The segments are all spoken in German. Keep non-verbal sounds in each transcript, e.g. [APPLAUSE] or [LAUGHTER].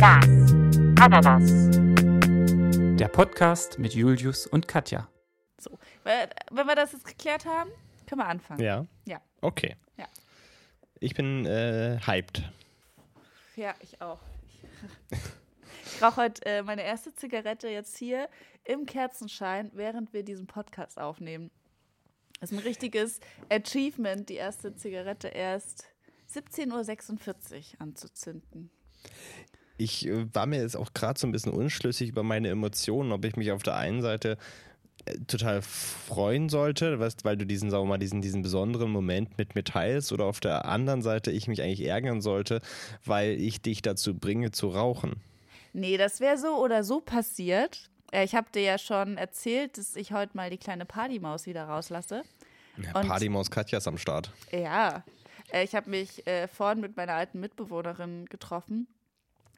Das Ananas. Der Podcast mit Julius und Katja. So, wenn wir das jetzt geklärt haben, können wir anfangen. Ja. Ja. Okay. Ja. Ich bin äh, hyped. Ja, ich auch. Ich rauche heute äh, meine erste Zigarette jetzt hier im Kerzenschein, während wir diesen Podcast aufnehmen. Das ist ein richtiges Achievement, die erste Zigarette erst 17.46 Uhr anzuzünden. Ich äh, war mir jetzt auch gerade so ein bisschen unschlüssig über meine Emotionen, ob ich mich auf der einen Seite äh, total freuen sollte, weißt, weil du diesen, sagen wir mal, diesen, diesen besonderen Moment mit mir teilst, oder auf der anderen Seite ich mich eigentlich ärgern sollte, weil ich dich dazu bringe zu rauchen. Nee, das wäre so oder so passiert. Äh, Ich habe dir ja schon erzählt, dass ich heute mal die kleine Partymaus wieder rauslasse. Ja, Partymaus Katja ist am Start. Ja, ich habe mich äh, vorhin mit meiner alten Mitbewohnerin getroffen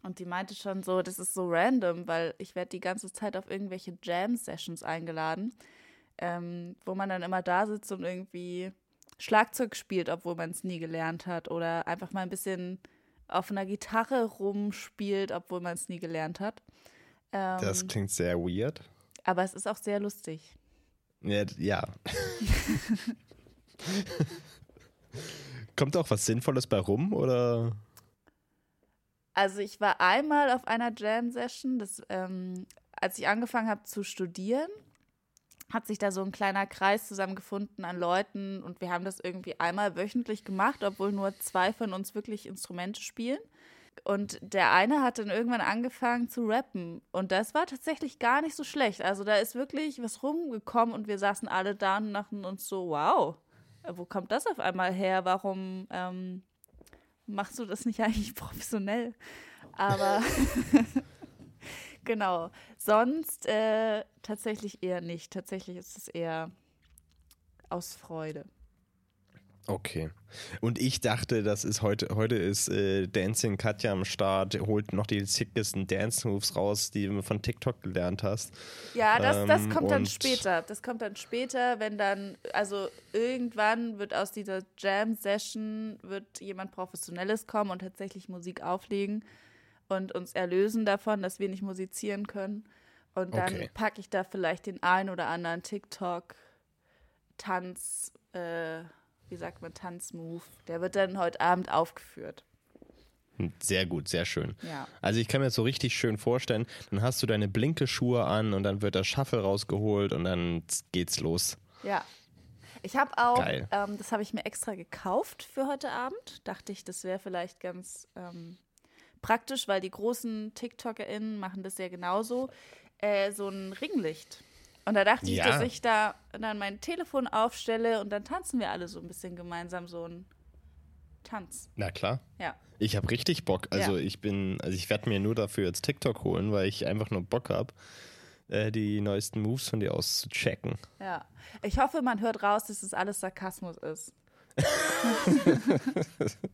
und die meinte schon so, das ist so random, weil ich werde die ganze Zeit auf irgendwelche Jam-Sessions eingeladen, ähm, wo man dann immer da sitzt und irgendwie Schlagzeug spielt, obwohl man es nie gelernt hat oder einfach mal ein bisschen auf einer Gitarre rumspielt, obwohl man es nie gelernt hat. Ähm, Das klingt sehr weird. aber es ist auch sehr lustig. Ja, ja. [LAUGHS] Kommt auch was Sinnvolles bei rum, oder? Also ich war einmal auf einer Jam-Session, ähm, als ich angefangen habe zu studieren, hat sich da so ein kleiner Kreis zusammengefunden an Leuten und wir haben das irgendwie einmal wöchentlich gemacht, obwohl nur zwei von uns wirklich Instrumente spielen. Und der eine hat dann irgendwann angefangen zu rappen und das war tatsächlich gar nicht so schlecht. Also da ist wirklich was rumgekommen und wir saßen alle da und dachten uns so, wow, wo kommt das auf einmal her? Warum ähm, machst du das nicht [LAUGHS] eigentlich professionell? Aber [LAUGHS] genau, sonst äh, tatsächlich eher nicht. Tatsächlich ist es eher aus Freude. Okay. Und ich dachte, das ist heute, heute ist äh, Dancing Katja am Start, holt noch die sickesten Dance Moves raus, die du von TikTok gelernt hast. Ja, das, das Ähm, kommt dann später. Das kommt dann später, wenn dann, also irgendwann wird aus dieser Jam-Session wird jemand Professionelles kommen und tatsächlich Musik auflegen und uns erlösen davon, dass wir nicht musizieren können. Und dann Okay. packe ich da vielleicht den ein oder anderen TikTok, Tanz, äh, wie sagt man, Tanzmove. Der wird dann heute Abend aufgeführt. Sehr gut, sehr schön. Ja. Also ich kann mir das so richtig schön vorstellen, dann hast du deine Blinke-Schuhe an und dann wird der Shuffle rausgeholt und dann geht's los. Ja. Ich habe auch, ähm, das habe ich mir extra gekauft für heute Abend. Dachte ich, das wäre vielleicht ganz ähm, praktisch, weil die großen TikTokerInnen machen das ja genauso. Äh, so ein Ringlicht. Und da dachte ich, Ja. dass ich da dann mein Telefon aufstelle und dann tanzen wir alle so ein bisschen gemeinsam so einen Tanz. Na klar. Ja. Ich habe richtig Bock. Also Ja. ich bin, also ich werde mir nur dafür jetzt TikTok holen, weil ich einfach nur Bock habe, äh, die neuesten Moves von dir auszuchecken. Ja. Ich hoffe, man hört raus, dass es alles Sarkasmus ist. [LAUGHS]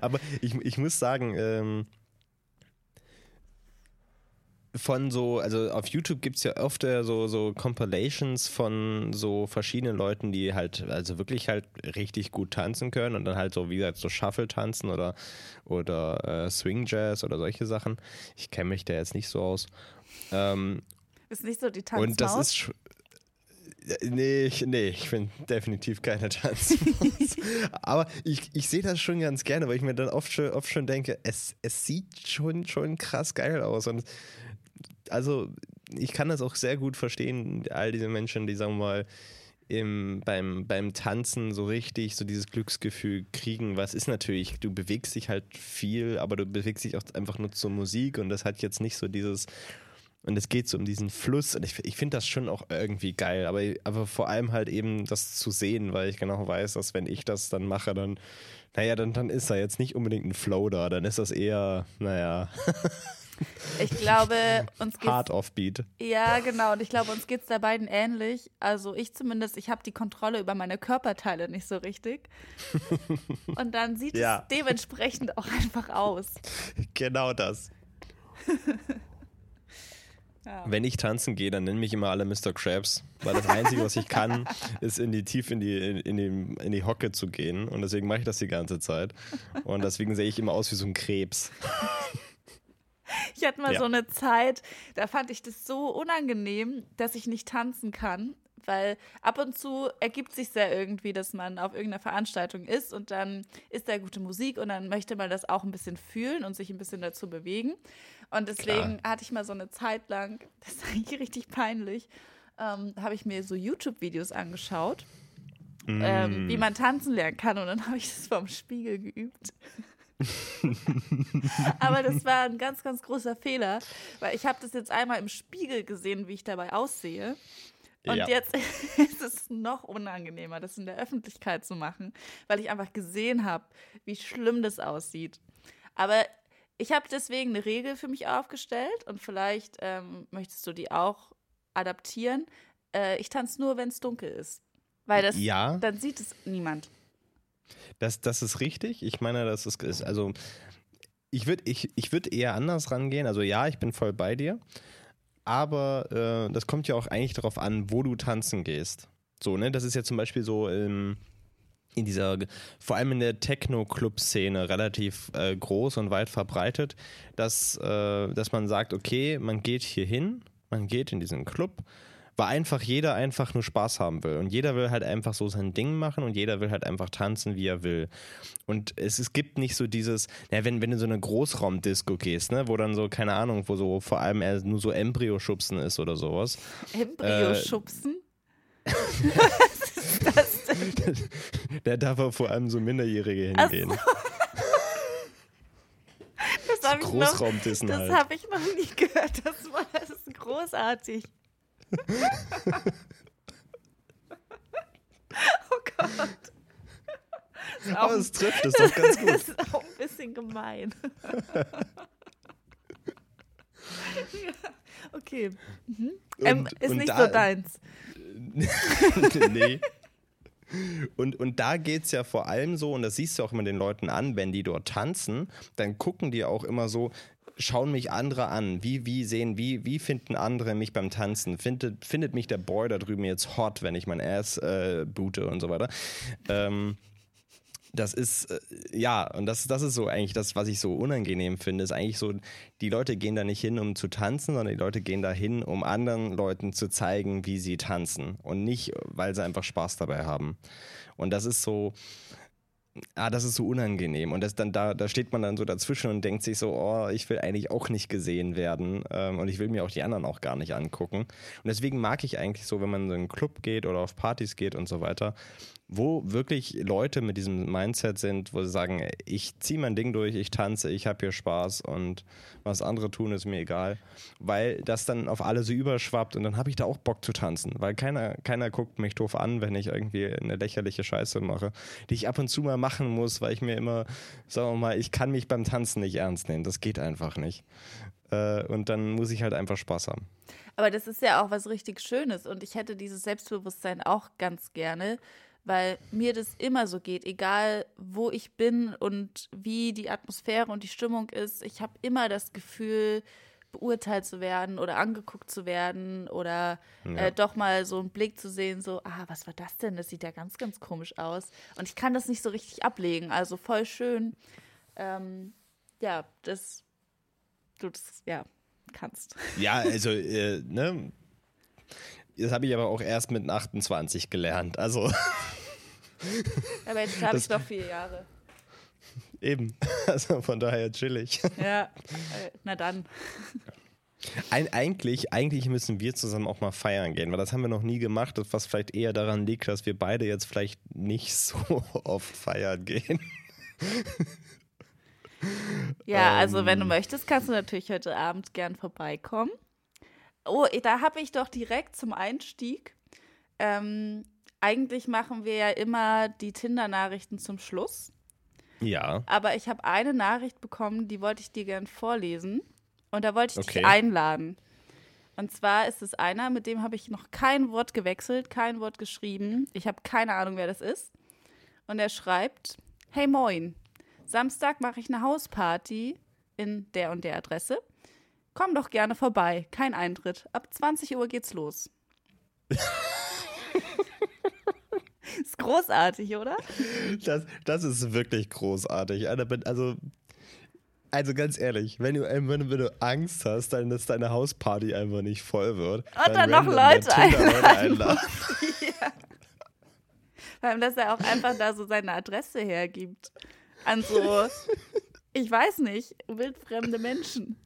Aber ich, ich muss sagen, ähm, von so, also auf YouTube gibt es ja oft äh, so, so Compilations von so verschiedenen Leuten, die halt, also wirklich halt richtig gut tanzen können und dann halt so, wie gesagt, so Shuffle tanzen oder, oder äh, Swing Jazz oder solche Sachen. Ich kenne mich da jetzt nicht so aus. Ähm, Ist nicht so die Tanzmaus. und das ist äh, Nee, ich, nee, ich bin definitiv keine [LAUGHS] Tanzmaus. Aber ich, ich sehe das schon ganz gerne, weil ich mir dann oft schon, oft schon denke, es, es sieht schon, schon krass geil aus. Und also ich kann das auch sehr gut verstehen, all diese Menschen, die, sagen wir mal, im, beim, beim Tanzen so richtig so dieses Glücksgefühl kriegen, was ist natürlich, du bewegst dich halt viel, aber du bewegst dich auch einfach nur zur Musik und das hat jetzt nicht so dieses, und es geht so um diesen Fluss und ich, ich finde das schon auch irgendwie geil, aber, aber vor allem halt eben das zu sehen, weil ich genau weiß, dass wenn ich das dann mache, dann, naja, dann, dann ist da jetzt nicht unbedingt ein Flow da, dann ist das eher, naja, [LAUGHS] Ich glaube, [LAUGHS] uns geht's hard offbeat. Ja, genau. Und ich glaube, uns geht es da beiden ähnlich. Also ich zumindest, ich habe die Kontrolle über meine Körperteile nicht so richtig. [LAUGHS] Und dann sieht Ja. es dementsprechend auch einfach aus. [LAUGHS] Genau das. Ja. Wenn ich tanzen gehe, dann nennen mich immer alle Mr. Krabs, weil das Einzige, was ich kann, ist in die tief in die, in, die, in die Hocke zu gehen und deswegen mache ich das die ganze Zeit und deswegen sehe ich immer aus wie so ein Krebs. Ich hatte mal Ja. so eine Zeit, da fand ich das so unangenehm, dass ich nicht tanzen kann, weil ab und zu ergibt sich ja irgendwie, dass man auf irgendeiner Veranstaltung ist und dann ist da gute Musik und dann möchte man das auch ein bisschen fühlen und sich ein bisschen dazu bewegen. Und deswegen hatte ich mal so eine Zeit lang, [LAUGHS] das ist eigentlich richtig peinlich, ähm, habe ich mir so YouTube-Videos angeschaut, ähm, Mm. wie man tanzen lernen kann und dann [LAUGHS] habe ich das vorm Spiegel geübt. [LAUGHS] Aber das war ein ganz, ganz großer Fehler, weil ich habe das jetzt einmal im Spiegel gesehen, wie ich dabei aussehe. Und Ja. jetzt [LAUGHS] ist es noch unangenehmer, das in der Öffentlichkeit zu machen, weil ich einfach gesehen habe, wie schlimm das aussieht. Aber ich habe deswegen eine Regel für mich aufgestellt und vielleicht ähm, möchtest du die auch adaptieren. Äh, ich tanze nur, wenn es dunkel ist. Weil das, Ja. dann sieht es niemand. Das, das ist richtig. Ich meine, das ist, ist also ich würde ich, ich würd eher anders rangehen. Also ja, ich bin voll bei dir. Aber äh, das kommt ja auch eigentlich darauf an, wo du tanzen gehst. So, ne? Das ist ja zum Beispiel so ähm, in dieser, vor allem in der Techno-Club-Szene relativ äh, groß und weit verbreitet, dass, äh, dass man sagt, okay, man geht hier hin, man geht in diesen Club, weil einfach jeder einfach nur Spaß haben will. Und jeder will halt einfach so sein Ding machen und jeder will halt einfach tanzen, wie er will. Und es, es gibt nicht so dieses, na, wenn, wenn du so eine Großraumdisco gehst, ne, wo dann so, keine Ahnung, wo so vor allem eher nur so Embryo-Schubsen ist oder sowas. Embryo-Schubsen? Was ist das denn? [LAUGHS] Da darf er vor allem so Minderjährige hingehen. Das habe ich, noch- das halt. hab ich noch nie gehört. Das, war, das ist großartig. [LAUGHS] oh Gott. Ist Aber es trifft es doch ganz [LAUGHS] gut. Das ist auch ein bisschen gemein. ja, [LAUGHS] okay. Mhm. Ähm, Und- ist und nicht da- so deins. nee. Und, und da geht es ja vor allem so, und das siehst du auch immer den Leuten an, wenn die dort tanzen, dann gucken die auch immer so, schauen mich andere an, wie, wie sehen, wie, wie finden andere mich beim Tanzen? Findet, findet mich der Boy da drüben jetzt hot, wenn ich mein Ass äh, boote und so weiter? Ähm, das ist, äh, ja, und das, das ist so eigentlich das, was ich so unangenehm finde, ist eigentlich so, die Leute gehen da nicht hin, um zu tanzen, sondern die Leute gehen da hin, um anderen Leuten zu zeigen, wie sie tanzen und nicht, weil sie einfach Spaß dabei haben. Und das ist so, ah, das ist so unangenehm. Und das dann da, da steht man dann so dazwischen und denkt sich so, oh, ich will eigentlich auch nicht gesehen werden ähm, und ich will mir auch die anderen auch gar nicht angucken. Und deswegen mag ich eigentlich so, wenn man in so einen Club geht oder auf Partys geht und so weiter, wo wirklich Leute mit diesem Mindset sind, wo sie sagen, ich ziehe mein Ding durch, ich tanze, ich habe hier Spaß und was andere tun, ist mir egal. Weil das dann auf alle so überschwappt und dann habe ich da auch Bock zu tanzen, weil keiner, keiner guckt mich doof an, wenn ich irgendwie eine lächerliche Scheiße mache, die ich ab und zu mal machen muss, weil ich mir immer, sagen wir mal, ich kann mich beim Tanzen nicht ernst nehmen, das geht einfach nicht. Äh, und dann muss ich halt einfach Spaß haben. Aber das ist ja auch was richtig Schönes und ich hätte dieses Selbstbewusstsein auch ganz gerne, weil mir das immer so geht, egal wo ich bin und wie die Atmosphäre und die Stimmung ist. Ich habe immer das Gefühl, beurteilt zu werden oder angeguckt zu werden oder Ja. äh, doch mal so einen Blick zu sehen, so, ah, was war das denn? Das sieht ja ganz, ganz komisch aus. Und ich kann das nicht so richtig ablegen, also voll schön. Ähm, ja, dass du das, ja, kannst. Ja, also, äh, ne? Das habe ich aber auch erst mit 28 gelernt. Also [LAUGHS] [LAUGHS] Aber jetzt habe ich noch vier Jahre. eben. [LAUGHS] Also von daher chillig. Ja, äh, na dann. [LAUGHS] Ein, eigentlich, eigentlich müssen wir zusammen auch mal feiern gehen, weil das haben wir noch nie gemacht, was vielleicht eher daran liegt, dass wir beide jetzt vielleicht nicht so oft feiern gehen. Ja, also wenn du Ähm. möchtest, kannst du natürlich heute Abend gern vorbeikommen. Oh, da habe ich doch direkt zum Einstieg. Ähm, eigentlich machen wir ja immer die Tinder-Nachrichten zum Schluss. Ja. Aber ich habe eine Nachricht bekommen, die wollte ich dir gern vorlesen. Und da wollte ich Okay. dich einladen. Und zwar ist es einer, mit dem habe ich noch kein Wort gewechselt, kein Wort geschrieben. Ich habe keine Ahnung, wer das ist. Und er schreibt: Hey moin, Samstag mache ich eine Hausparty in der und der Adresse. Komm doch gerne vorbei, kein Eintritt. Ab 20 Uhr geht's los. [LAUGHS] ist großartig, oder? Das, das ist wirklich großartig. Also, Also, ganz ehrlich, wenn du, wenn du Angst hast, dann, dass deine Hausparty einfach nicht voll wird. Und dann noch Leute einladen ja. [LAUGHS] Vor allem, dass er auch einfach da so seine Adresse hergibt. An so, [LAUGHS] ich weiß nicht, wildfremde Menschen.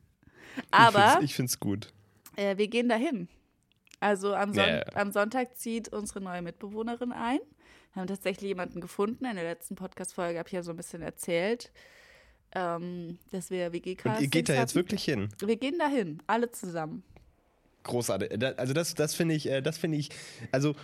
Aber Ich find's gut. äh, wir gehen dahin. Also am, Son ja. am Sonntag zieht unsere neue Mitbewohnerin ein. Wir haben tatsächlich jemanden gefunden. In der letzten Podcast-Folge habe ich ja so ein bisschen erzählt, ähm, dass wir wg Und ihr geht da jetzt wirklich hin. Wir gehen dahin, alle zusammen. Großartig. Da- Also das, das finde ich, äh, das finde ich, also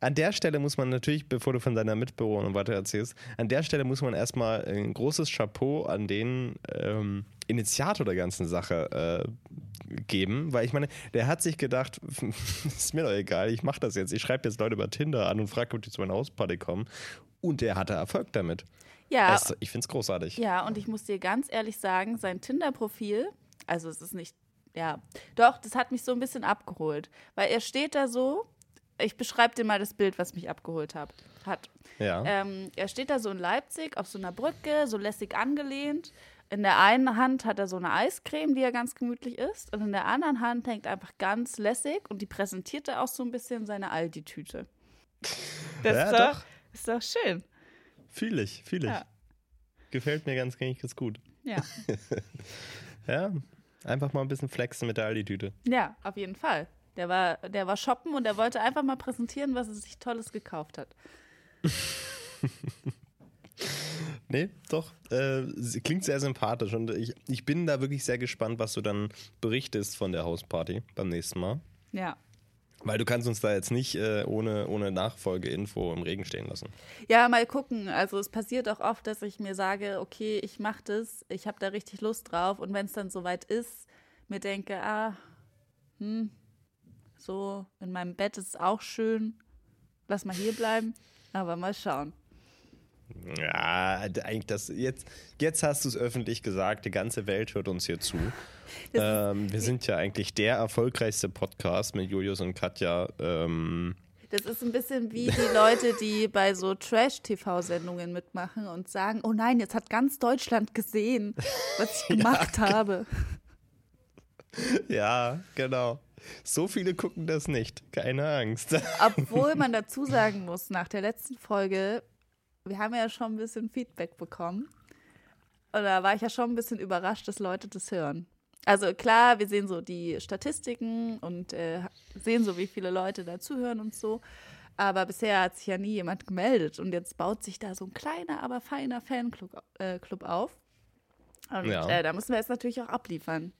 an der Stelle muss man natürlich, bevor du von deiner Mitbewohnerin weiter erzählst, an der Stelle muss man erstmal ein großes Chapeau an den ähm, Initiator der ganzen Sache äh, geben, weil ich meine, der hat sich gedacht, [LAUGHS] ist mir doch egal, ich mache das jetzt, ich schreibe jetzt Leute über Tinder an und frage, ob die zu meiner Hausparty kommen und der hatte Erfolg damit. Ja, Das, ich finde es großartig. Ja, und ich muss dir ganz ehrlich sagen, sein Tinder-Profil, also es ist nicht, ja, doch, das hat mich so ein bisschen abgeholt. Weil er steht da so, ich beschreibe dir mal das Bild, was mich abgeholt hab, hat. Ja. Ähm, er steht da so in Leipzig auf so einer Brücke, so lässig angelehnt. In der einen Hand hat er so eine Eiscreme, die er ganz gemütlich isst. Und in der anderen Hand hängt einfach ganz lässig und die präsentiert er auch so ein bisschen seine Aldi-Tüte. Das Ja, ist, doch, doch. ist doch schön. Fühle ich, fühle ich. Ja. Gefällt mir ganz, ganz gut. Ja. [LAUGHS] Ja, einfach mal ein bisschen flexen mit der Aldi-Tüte. Ja, auf jeden Fall. Der war, der war shoppen und er wollte einfach mal präsentieren, was er sich Tolles gekauft hat. [LAUGHS] Nee, doch. Äh, klingt sehr sympathisch und ich, ich bin da wirklich sehr gespannt, was du dann berichtest von der Hausparty beim nächsten Mal. Ja. Weil du kannst uns da jetzt nicht äh, ohne, ohne Nachfolgeinfo im Regen stehen lassen. Ja, mal gucken. Also es passiert auch oft, dass ich mir sage, okay, ich mache das, ich habe da richtig Lust drauf und wenn es dann soweit ist, mir denke, ah, hm, so in meinem Bett ist es auch schön, lass mal hier bleiben, aber mal schauen. Ja, eigentlich das jetzt, jetzt hast du es öffentlich gesagt, die ganze Welt hört uns hier zu. [LAUGHS] Ähm, wir sind ja eigentlich der erfolgreichste Podcast mit Julius und Katja. Ähm, Das ist ein bisschen wie die Leute, die bei so Trash-TV-Sendungen mitmachen und sagen, oh nein, jetzt hat ganz Deutschland gesehen, was ich [LAUGHS] gemacht habe. [LAUGHS] ja, genau. So viele gucken das nicht. Keine Angst. [LAUGHS] Obwohl man dazu sagen muss, nach der letzten Folge, wir haben ja schon ein bisschen Feedback bekommen. Und da war ich ja schon ein bisschen überrascht, dass Leute das hören. Also klar, wir sehen so die Statistiken und äh, sehen so, wie viele Leute da zuhören und so. Aber bisher hat sich ja nie jemand gemeldet. Und jetzt baut sich da so ein kleiner, aber feiner Fanclub äh, Club auf. Und Ja. äh, da müssen wir jetzt natürlich auch abliefern.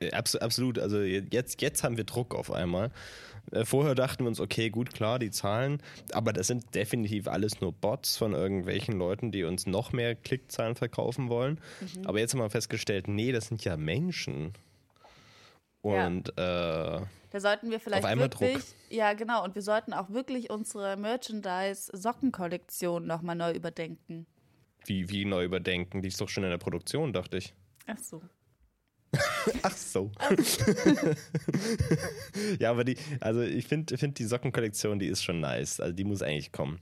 Ja, abs absolut. Also jetzt, jetzt haben wir Druck auf einmal. Äh, Vorher dachten wir uns, okay, gut, klar, die Zahlen, aber das sind definitiv alles nur Bots von irgendwelchen Leuten, die uns noch mehr Klickzahlen verkaufen wollen. Mhm. Aber jetzt haben wir festgestellt, nee, das sind ja Menschen. Und äh, Da sollten wir vielleicht Auf einmal wirklich, Druck. ja genau, und wir sollten auch wirklich unsere Merchandise-Sockenkollektion nochmal neu überdenken. wie, wie neu überdenken, die ist doch schon in der Produktion, dachte ich. Ach so. [LAUGHS] Ach so. [LAUGHS] ja, aber die, also ich finde find die Sockenkollektion, die ist schon nice. Also die muss eigentlich kommen.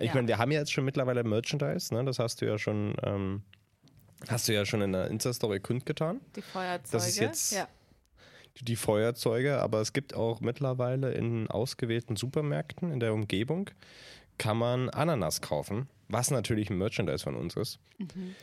Ich Ja. meine, wir haben ja jetzt schon mittlerweile Merchandise, ne? Das hast du ja schon, ähm, hast du ja schon in der Insta-Story kundgetan. Die Feuerzeuge. Das ist jetzt- ja. Die, die Feuerzeuge, aber es gibt auch mittlerweile in ausgewählten Supermärkten in der Umgebung, kann man Ananas kaufen, was natürlich ein Merchandise von uns ist.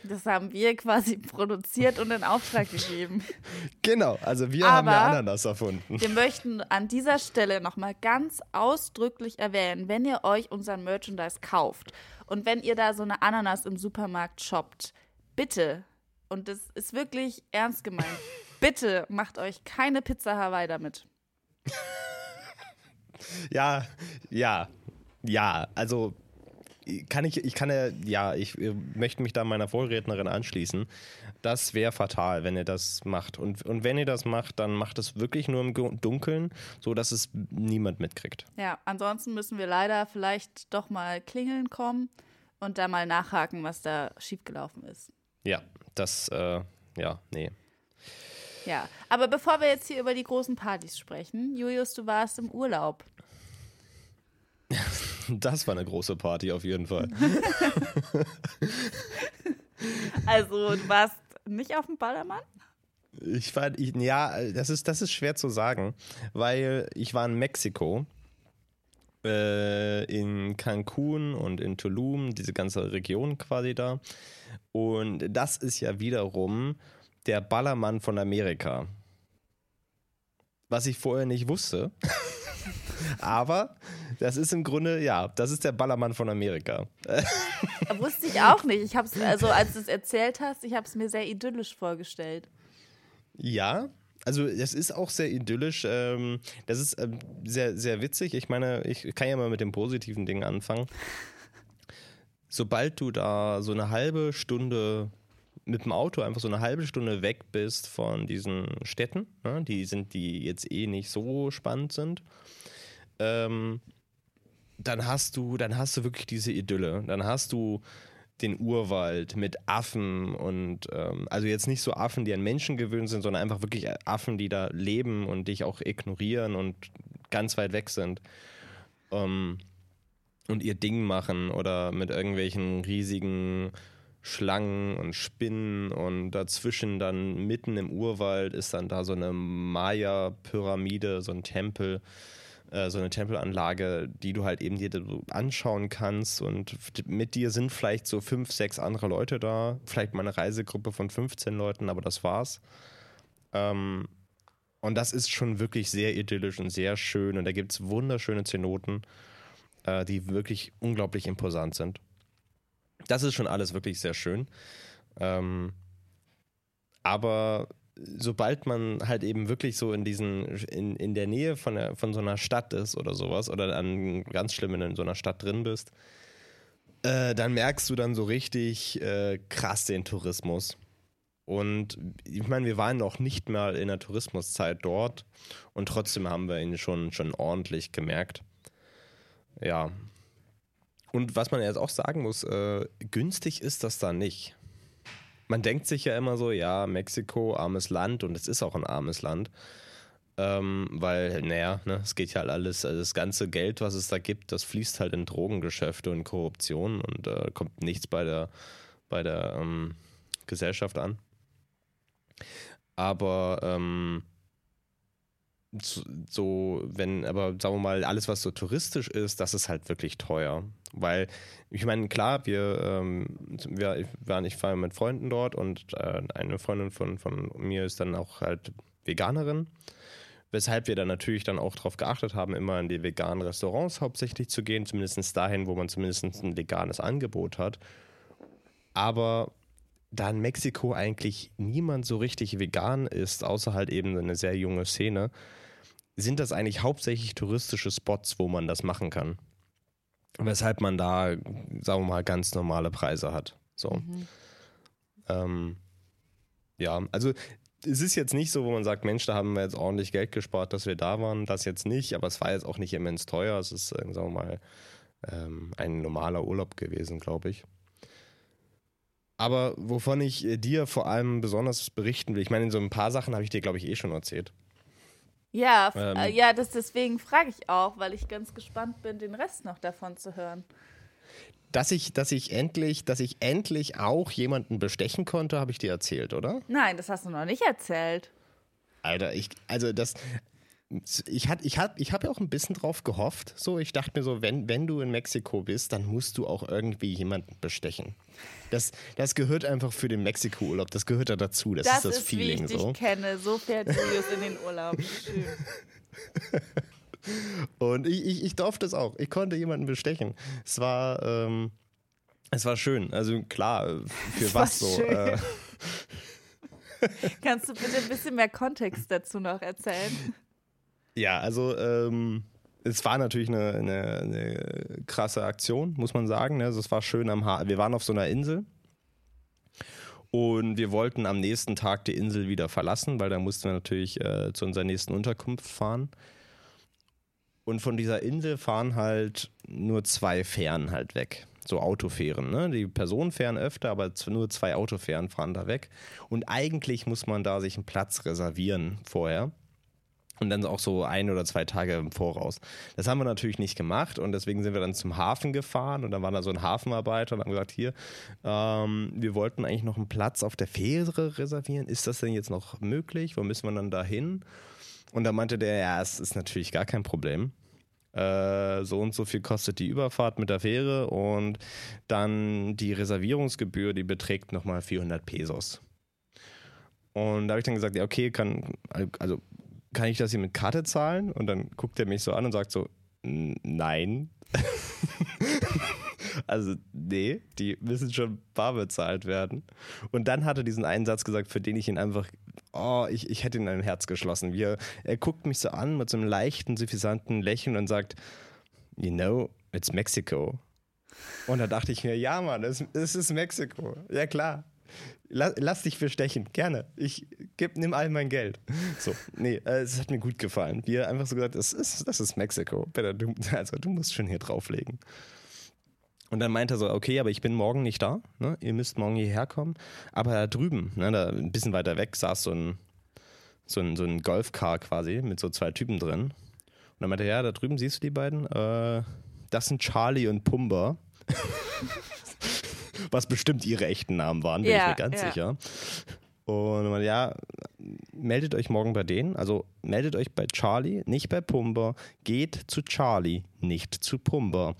Das haben wir quasi produziert und in Auftrag gegeben. [LAUGHS] Genau, also wir haben ja Aber- Ananas erfunden. Wir möchten an dieser Stelle nochmal ganz ausdrücklich erwähnen, wenn ihr euch unseren Merchandise kauft und wenn ihr da so eine Ananas im Supermarkt shoppt, bitte, und das ist wirklich ernst gemeint, [LAUGHS] bitte macht euch keine Pizza Hawaii damit. Ja, ja, ja. Also kann ich, ich kann ja, ja, ich äh, möchte mich da meiner Vorrednerin anschließen. Das wäre fatal, wenn ihr das macht. Und, und wenn ihr das macht, dann macht es wirklich nur im Dunkeln, so dass es niemand mitkriegt. Ja, ansonsten müssen wir leider vielleicht doch mal klingeln kommen und da mal nachhaken, was da schiefgelaufen ist. Ja, das, äh, ja, nee. Ja, aber bevor wir jetzt hier über die großen Partys sprechen, Julius, du warst im Urlaub. [LAUGHS] [LAUGHS] Das war eine große Party auf jeden Fall. [LAUGHS] Also du warst nicht auf dem Ballermann? Ich war, ich, ja, das ist, das ist schwer zu sagen, weil ich war in Mexiko, äh, in Cancun und in Tulum, diese ganze Region quasi da. Und das ist ja wiederum der Ballermann von Amerika. Was ich vorher nicht wusste. [LAUGHS] Aber das ist im Grunde, ja, das ist der Ballermann von Amerika. Wusste ich auch nicht. Ich hab's, also als du es erzählt hast, ich habe es mir sehr idyllisch vorgestellt. Ja, also das ist auch sehr idyllisch. Ähm, das ist ähm, sehr, sehr witzig. Ich meine, ich kann ja mal mit den positiven Dingen anfangen. Sobald du da so eine halbe Stunde mit dem Auto einfach so eine halbe Stunde weg bist von diesen Städten, ne, die sind, die jetzt eh nicht so spannend sind, ähm, dann hast du, dann hast du wirklich diese Idylle. Dann hast du den Urwald mit Affen und ähm, also jetzt nicht so Affen, die an Menschen gewöhnt sind, sondern einfach wirklich Affen, die da leben und dich auch ignorieren und ganz weit weg sind ähm, und ihr Ding machen oder mit irgendwelchen riesigen Schlangen und Spinnen und dazwischen dann mitten im Urwald ist dann da so eine Maya-Pyramide, so ein Tempel äh, so eine Tempelanlage, die du halt eben dir anschauen kannst und mit dir sind vielleicht so fünf, sechs andere Leute da, vielleicht mal eine Reisegruppe von 15 Leuten, aber das war's. Ähm, und das ist schon wirklich sehr idyllisch und sehr schön und da gibt es wunderschöne Zenoten, äh, die wirklich unglaublich imposant sind. Das ist schon alles wirklich sehr schön. Ähm, aber sobald man halt eben wirklich so in diesen, in, in der Nähe von, der, von so einer Stadt ist oder sowas, oder dann ganz schlimm in so einer Stadt drin bist, äh, dann merkst du dann so richtig äh, krass den Tourismus. Und ich meine, wir waren noch nicht mal in der Tourismuszeit dort und trotzdem haben wir ihn schon, schon ordentlich gemerkt. Ja. Und was man jetzt auch sagen muss, äh, günstig ist das da nicht man denkt sich ja immer so, ja, Mexiko, armes Land und es ist auch ein armes Land. Ähm, weil, naja, ne, es geht ja halt alles, also das ganze Geld, was es da gibt, das fließt halt in Drogengeschäfte und Korruption und äh, kommt nichts bei der, bei der ähm, Gesellschaft an. Aber ähm, so, wenn, aber sagen wir mal, alles, was so touristisch ist, das ist halt wirklich teuer. Weil, ich meine, klar, wir, ähm, wir waren, ich war mit Freunden dort und äh, eine Freundin von, von mir ist dann auch halt Veganerin. Weshalb wir dann natürlich dann auch darauf geachtet haben, immer in die veganen Restaurants hauptsächlich zu gehen, zumindest dahin, wo man zumindest ein veganes Angebot hat. Aber da in Mexiko eigentlich niemand so richtig vegan ist, außer halt eben eine sehr junge Szene, sind das eigentlich hauptsächlich touristische Spots, wo man das machen kann. Weshalb man da, sagen wir mal, ganz normale Preise hat. So. Mhm. Ähm, ja, also es ist jetzt nicht so, wo man sagt, Mensch, da haben wir jetzt ordentlich Geld gespart, dass wir da waren. Das jetzt nicht, aber es war jetzt auch nicht immens teuer. Es ist, sagen wir mal, ähm, ein normaler Urlaub gewesen, glaube ich. Aber wovon ich äh, dir vor allem besonders berichten will, ich meine, in so ein paar Sachen habe ich dir, glaube ich, eh schon erzählt. Ja, ähm, äh, ja, das deswegen frage ich auch, weil ich ganz gespannt bin, den Rest noch davon zu hören. Dass ich, dass ich endlich, dass ich endlich auch jemanden bestechen konnte, habe ich dir erzählt, oder? Nein, das hast du noch nicht erzählt. Alter, ich, also das, ich hatte, ich hab, ich habe ja auch ein bisschen drauf gehofft. So, ich dachte mir so, wenn, wenn du in Mexiko bist, dann musst du auch irgendwie jemanden bestechen. Das, das gehört einfach für den Mexiko-Urlaub. Das gehört da dazu. Das, das ist das ist, Feeling. Wie ich so. dich kenne. So fährt Julius in den Urlaub. Schön. [LAUGHS] Und ich, ich, ich durfte es auch. Ich konnte jemanden bestechen. Es war, ähm, es war schön. Also klar, für was so. Äh, [LAUGHS] Kannst du bitte ein bisschen mehr Kontext dazu noch erzählen? Ja, also ähm, es war natürlich eine, eine, eine, krasse Aktion, muss man sagen. Also es war schön am Haar. Wir waren auf so einer Insel und wir wollten am nächsten Tag die Insel wieder verlassen, weil da mussten wir natürlich äh, zu unserer nächsten Unterkunft fahren. Und von dieser Insel fahren halt nur zwei Fähren halt weg. So Autofähren, ne? Die Personenfähren öfter, aber nur zwei Autofähren fahren da weg. Und eigentlich muss man da sich einen Platz reservieren vorher Und dann auch so ein oder zwei Tage im Voraus. Das haben wir natürlich nicht gemacht und deswegen sind wir dann zum Hafen gefahren und dann war da so ein Hafenarbeiter und haben gesagt, hier, ähm, wir wollten eigentlich noch einen Platz auf der Fähre reservieren. Ist das denn jetzt noch möglich? Wo müssen wir dann da hin? Und da meinte der, ja, es ist natürlich gar kein Problem. Äh, so und so viel kostet die Überfahrt mit der Fähre und dann die Reservierungsgebühr, die beträgt nochmal 400 Pesos. Und da habe ich dann gesagt, ja, okay, kann, also kann ich das hier mit Karte zahlen? Und dann guckt er mich so an und sagt so, nein. [LAUGHS] also, nee, die müssen schon bar bezahlt werden. Und dann hat er diesen einen Satz gesagt, für den ich ihn einfach, oh, ich, ich hätte ihn ein Herz geschlossen. Wie er, er guckt mich so an mit so einem leichten, suffisanten Lächeln und sagt, you know, it's Mexico. Und da dachte ich mir, ja, Mann, es, es ist Mexiko. Ja, klar. Lass, lass dich bestechen, gerne. Ich geb, nimm all mein Geld. So, nee, äh, es hat mir gut gefallen. Wie er einfach so gesagt das ist, das ist Mexiko. Also, du musst schon hier drauflegen. Und dann meinte er so, okay, aber ich bin morgen nicht da. Ne? Ihr müsst morgen hierher kommen. Aber da drüben, ne, da ein bisschen weiter weg, saß so ein, so ein, so ein Golfcar quasi mit so zwei Typen drin. Und dann meinte er, ja, da drüben siehst du die beiden? Äh, das sind Charlie und Pumba. Was bestimmt ihre echten Namen waren, bin ja, ich mir ganz ja. sicher. Und ja, meldet euch morgen bei denen. Also meldet euch bei Charlie, nicht bei Pumba. Geht zu Charlie, nicht zu Pumba.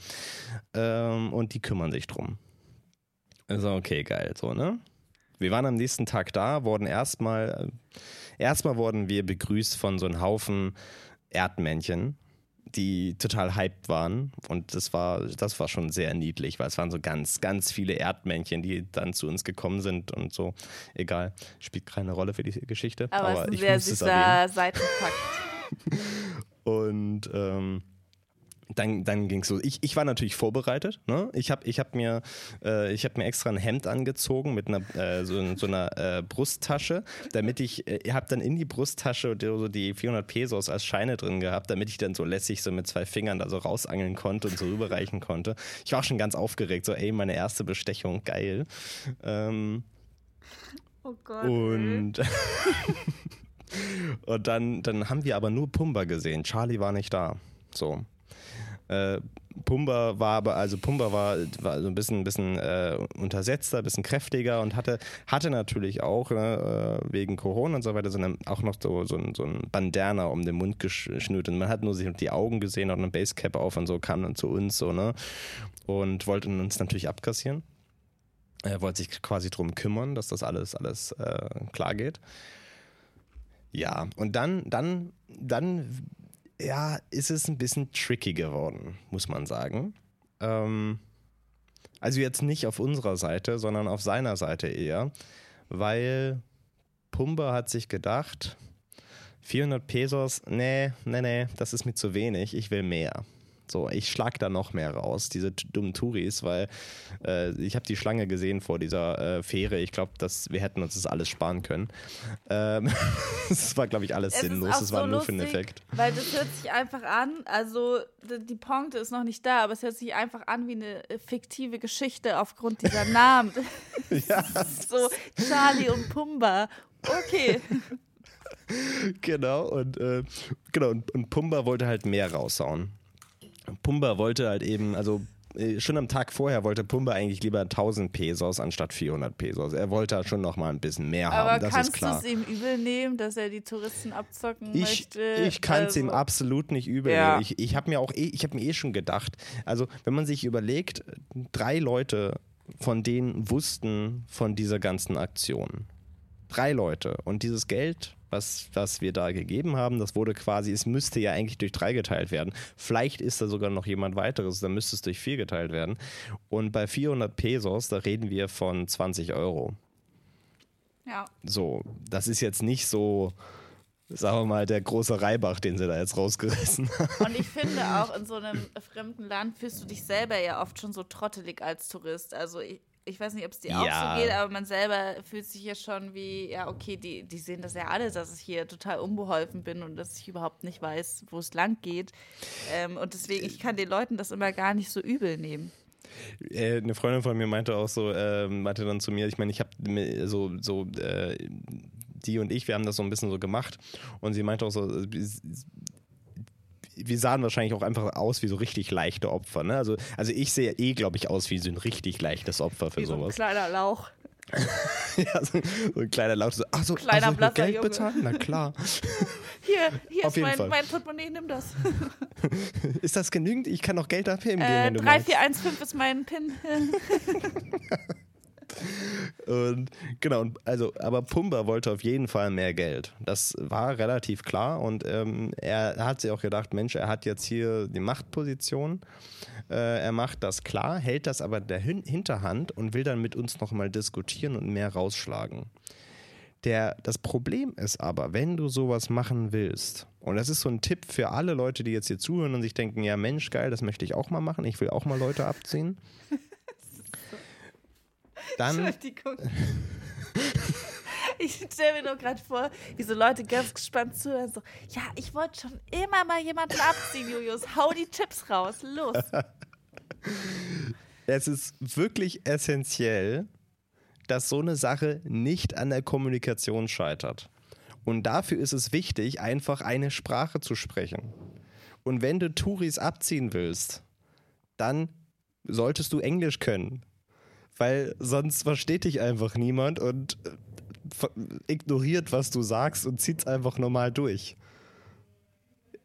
Ähm, und die kümmern sich drum. Also, okay, geil, so, ne? Wir waren am nächsten Tag da, wurden erstmal, erstmal wurden wir begrüßt von so einem Haufen Erdmännchen die total hyped waren. Und das war, das war schon sehr niedlich, weil es waren so ganz, ganz viele Erdmännchen, die dann zu uns gekommen sind und so. Egal, spielt keine Rolle für die Geschichte. Aber, aber es ist ein sehr süßer Seitenfakt. [LAUGHS] und ähm, dann, dann ging es so. Ich, ich war natürlich vorbereitet. Ne? Ich habe ich hab mir, äh, hab mir extra ein Hemd angezogen mit einer, äh, so, so, einer äh, Brusttasche, damit ich, äh, habt dann in die Brusttasche so die 400 Pesos als Scheine drin gehabt, damit ich dann so lässig so mit zwei Fingern da so rausangeln konnte und so rüberreichen konnte. Ich war auch schon ganz aufgeregt, so ey, meine erste Bestechung, geil. Ähm, oh Gott. Und... [LAUGHS] und dann, dann haben wir aber nur Pumba gesehen. Charlie war nicht da. So. Äh, Pumba war aber, also Pumba war, war so ein bisschen, bisschen äh, untersetzter, ein bisschen kräftiger und hatte, hatte natürlich auch ne, äh, wegen Corona und so weiter so eine, auch noch so, so, ein, so ein Bandana um den Mund geschnürt und man hat nur sich die Augen gesehen und eine Basecap auf und so kam dann zu uns so, ne? Und wollten uns natürlich abkassieren. Er wollte sich quasi drum kümmern, dass das alles, alles äh, klar geht. Ja, und dann, dann, dann ja, ist es ein bisschen tricky geworden, muss man sagen. Ähm, also jetzt nicht auf unserer Seite, sondern auf seiner Seite eher, weil Pumba hat sich gedacht, 400 Pesos, nee, nee, nee, das ist mir zu wenig, ich will mehr. So, ich schlag da noch mehr raus, diese dummen Touris, weil äh, ich habe die Schlange gesehen vor dieser äh, Fähre. Ich glaube, wir hätten uns das alles sparen können. Ähm, [LAUGHS] das war, glaube ich, alles es sinnlos. Das war so nur lustig, für den Effekt. Weil das hört sich einfach an, also die Pointe ist noch nicht da, aber es hört sich einfach an wie eine äh, fiktive Geschichte aufgrund dieser [LAUGHS] Namen. ja. [LAUGHS] so Charlie und Pumba. Okay. genau, und, äh, genau, und, und Pumba wollte halt mehr raushauen. Pumba wollte halt eben, also äh, schon am Tag vorher wollte Pumba eigentlich lieber 1000 Pesos anstatt 400 Pesos. Er wollte schon noch mal ein bisschen mehr Aber haben, das kannst ist klar. du es ihm übel nehmen, dass er die Touristen abzocken ich, möchte? Ich kann es also, ihm absolut nicht übel ja. nehmen. Ich, ich habe mir auch eh, ich habe mir eh schon gedacht, also wenn man sich überlegt, drei Leute von denen wussten von dieser ganzen Aktion. Drei Leute. Und dieses Geld was, was wir da gegeben haben, das wurde quasi, es müsste ja eigentlich durch drei geteilt werden. Vielleicht ist da sogar noch jemand weiteres, dann müsste es durch vier geteilt werden. Und bei 400 Pesos, da reden wir von 20 Euro. Ja. So, das ist jetzt nicht so, sagen wir mal, der große Reibach, den sie da jetzt rausgerissen haben. Und ich finde auch, in so einem fremden Land fühlst du dich selber ja oft schon so trottelig als Tourist. Also ich, ich weiß nicht, ob es dir auch so geht, aber man selber fühlt sich ja schon wie, ja, okay, die, die sehen das ja alle, dass ich hier total unbeholfen bin und dass ich überhaupt nicht weiß, wo es lang geht. Ähm, und deswegen, ich kann den Leuten das immer gar nicht so übel nehmen. Äh, eine Freundin von mir meinte auch so, äh, meinte dann zu mir, ich meine, ich habe so, so äh, die und ich, wir haben das so ein bisschen so gemacht. Und sie meinte auch so, äh, wir sahen wahrscheinlich auch einfach aus wie so richtig leichte Opfer. Ne? Also, also ich sehe eh, glaube ich, aus wie so ein richtig leichtes Opfer für Wie so ein sowas. kleiner Lauch. [LAUGHS] ja, so, so ein kleiner Laut. So, ach so, Kleiner, ach Geld Junge. bezahlen? Na klar. [LAUGHS] Hier, hier Auf ist mein, Fall. mein Portemonnaie, nimm das. [LAUGHS] Ist das genügend? Ich kann noch Geld abheben gehen, Äh, wenn du magst. 3415 ist mein PIN. Und genau, also, aber Pumba wollte auf jeden Fall mehr Geld. Das war relativ klar und ähm, er hat sich auch gedacht, Mensch, er hat jetzt hier die Machtposition. Äh, er macht das klar, hält das aber der Hin Hinterhand und will dann mit uns nochmal diskutieren und mehr rausschlagen. Der, das Problem ist aber, wenn du sowas machen willst, und das ist so ein Tipp für alle Leute, die jetzt hier zuhören und sich denken, ja Mensch, geil, das möchte ich auch mal machen, ich will auch mal Leute abziehen. Dann Entschuldigung. Ich stelle mir nur gerade vor, wie so Leute ganz gespannt zuhören. So, ja, ich wollte schon immer mal jemanden abziehen, Julius. Hau die Tipps raus. Los. [LAUGHS] Es ist wirklich essentiell, dass so eine Sache nicht an der Kommunikation scheitert. Und dafür ist es wichtig, einfach eine Sprache zu sprechen. Und wenn du Touris abziehen willst, dann solltest du Englisch können. Weil sonst versteht dich einfach niemand und äh, ignoriert, was du sagst und zieht es einfach normal durch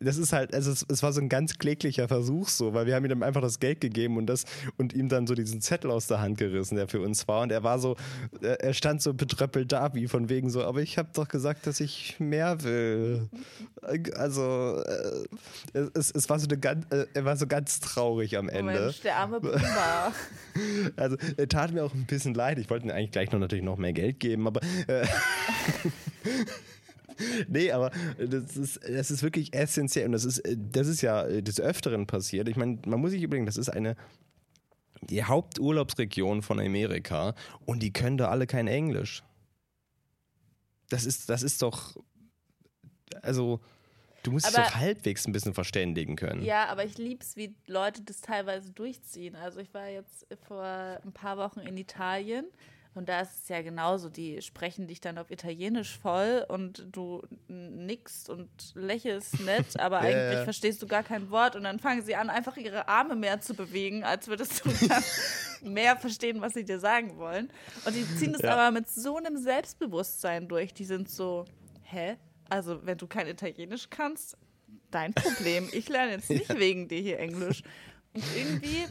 das ist halt, also es, es war so ein ganz kläglicher Versuch so, weil wir haben ihm dann einfach das Geld gegeben und das und ihm dann so diesen Zettel aus der Hand gerissen, der für uns war und er war so, er stand so betröppelt da, wie von wegen so, aber ich habe doch gesagt, dass ich mehr will. Also äh, es, es war so eine ganz, äh, er war so ganz traurig am Oh Ende. Mensch, der arme Pumba. [LAUGHS] Also er tat mir auch ein bisschen leid. Ich wollte ihm eigentlich gleich noch natürlich noch mehr Geld geben, aber äh, [LAUGHS] nee, aber das ist, das ist wirklich essentiell und das ist, das ist ja des Öfteren passiert. Ich meine, man muss sich überlegen, das ist eine die Haupturlaubsregion von Amerika und die können da alle kein Englisch. Das ist, das ist doch, also du musst dich Aber- doch halbwegs ein bisschen verständigen können. Ja, aber ich lieb's, wie Leute das teilweise durchziehen. Also ich war jetzt vor ein paar Wochen in Italien und da ist es ja genauso. Die sprechen dich dann auf Italienisch voll und du nickst und lächelst nett, [LAUGHS] aber Ja, eigentlich ja. verstehst du gar kein Wort und dann fangen sie an, einfach ihre Arme mehr zu bewegen, als würdest du [LAUGHS] dann mehr verstehen, was sie dir sagen wollen. Und die ziehen das Ja. aber mit so einem Selbstbewusstsein durch. Die sind so, hä? Also, wenn du kein Italienisch kannst, dein Problem. Ich lerne jetzt [LAUGHS] nicht wegen dir hier Englisch. Und irgendwie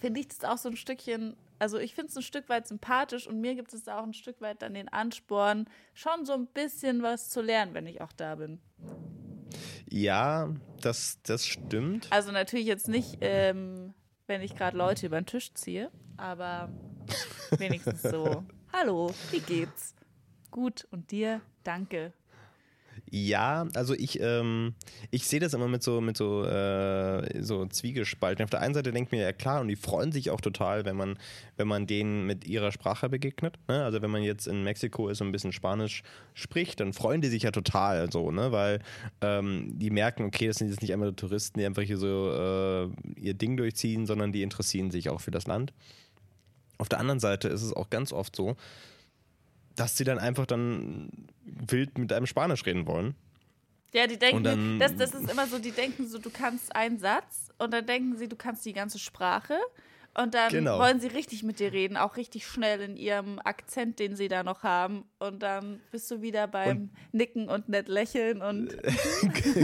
finde ich das auch so ein Stückchen, also ich finde es ein Stück weit sympathisch und mir gibt es auch ein Stück weit dann den Ansporn, schon so ein bisschen was zu lernen, wenn ich auch da bin. Ja, das, das stimmt. Also natürlich jetzt nicht, ähm, wenn ich gerade Leute über den Tisch ziehe, aber wenigstens so. [LAUGHS] Hallo, wie geht's? Gut, und dir? Danke. Ja, also ich, ähm, ich sehe das immer mit so, mit so, äh, so Zwiegespalten. Auf der einen Seite denkt mir, ja klar, und die freuen sich auch total, wenn man, wenn man denen mit ihrer Sprache begegnet. Ne? Also wenn man jetzt in Mexiko ist und ein bisschen Spanisch spricht, dann freuen die sich ja total so, ne? Weil ähm, die merken, okay, das sind jetzt nicht nur Touristen, die einfach hier so äh, ihr Ding durchziehen, sondern die interessieren sich auch für das Land. Auf der anderen Seite ist es auch ganz oft so, dass sie dann einfach dann wild mit einem Spanisch reden wollen. Ja, die denken, dann- das, das ist immer so, die denken so, du kannst einen Satz und dann denken sie, du kannst die ganze Sprache und dann Genau. wollen sie richtig mit dir reden, auch richtig schnell in ihrem Akzent, den sie da noch haben und dann bist du wieder beim Nicken und nett lächeln und [LAUGHS]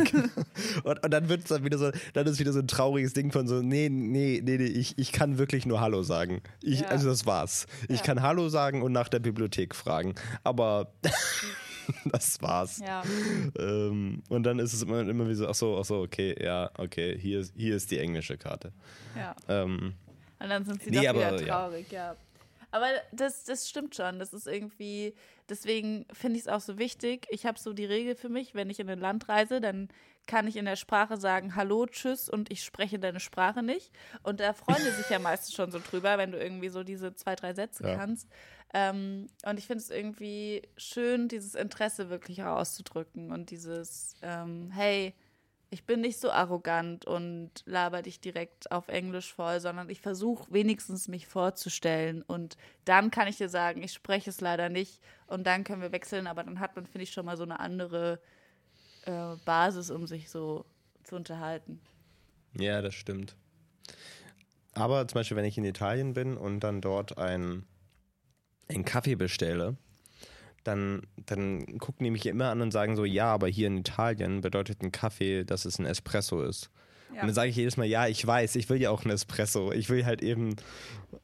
Und, und dann wird es dann wieder so, dann ist wieder so ein trauriges Ding von so, nee, nee, nee, nee ich, ich kann wirklich nur Hallo sagen. Ich, Ja. Also das war's. Ich Ja. kann Hallo sagen und nach der Bibliothek fragen. Aber [LAUGHS] das war's. ja. Ähm, und dann ist es immer, immer wie so, ach so, ach so, okay, ja, okay, hier ist, hier ist die englische Karte. ja. Ähm, Und dann sind sie Nee, doch aber, wieder ja. traurig, ja. Aber das, das stimmt schon. Das ist irgendwie, deswegen finde ich es auch so wichtig. Ich habe so die Regel für mich, wenn ich in ein Land reise, dann kann ich in der Sprache sagen Hallo, Tschüss und ich spreche deine Sprache nicht. Und da freuen die sich ja meistens schon so drüber, wenn du irgendwie so diese zwei, drei Sätze Ja. kannst. Ähm, und ich finde es irgendwie schön, dieses Interesse wirklich auszudrücken und dieses, ähm, hey, Ich bin nicht so arrogant und laber dich direkt auf Englisch voll, sondern ich versuche wenigstens mich vorzustellen und dann kann ich dir sagen, ich spreche es leider nicht und dann können wir wechseln, aber dann hat man, finde ich, schon mal so eine andere äh, Basis, um sich so zu unterhalten. Ja, das stimmt. Aber zum Beispiel, wenn ich in Italien bin und dann dort einen Kaffee bestelle, dann, dann gucken die mich immer an und sagen so, ja, aber hier in Italien bedeutet ein Kaffee, dass es ein Espresso ist. Ja. Und dann sage ich jedes Mal, ja, ich weiß, ich will ja auch einen Espresso. Ich will halt eben,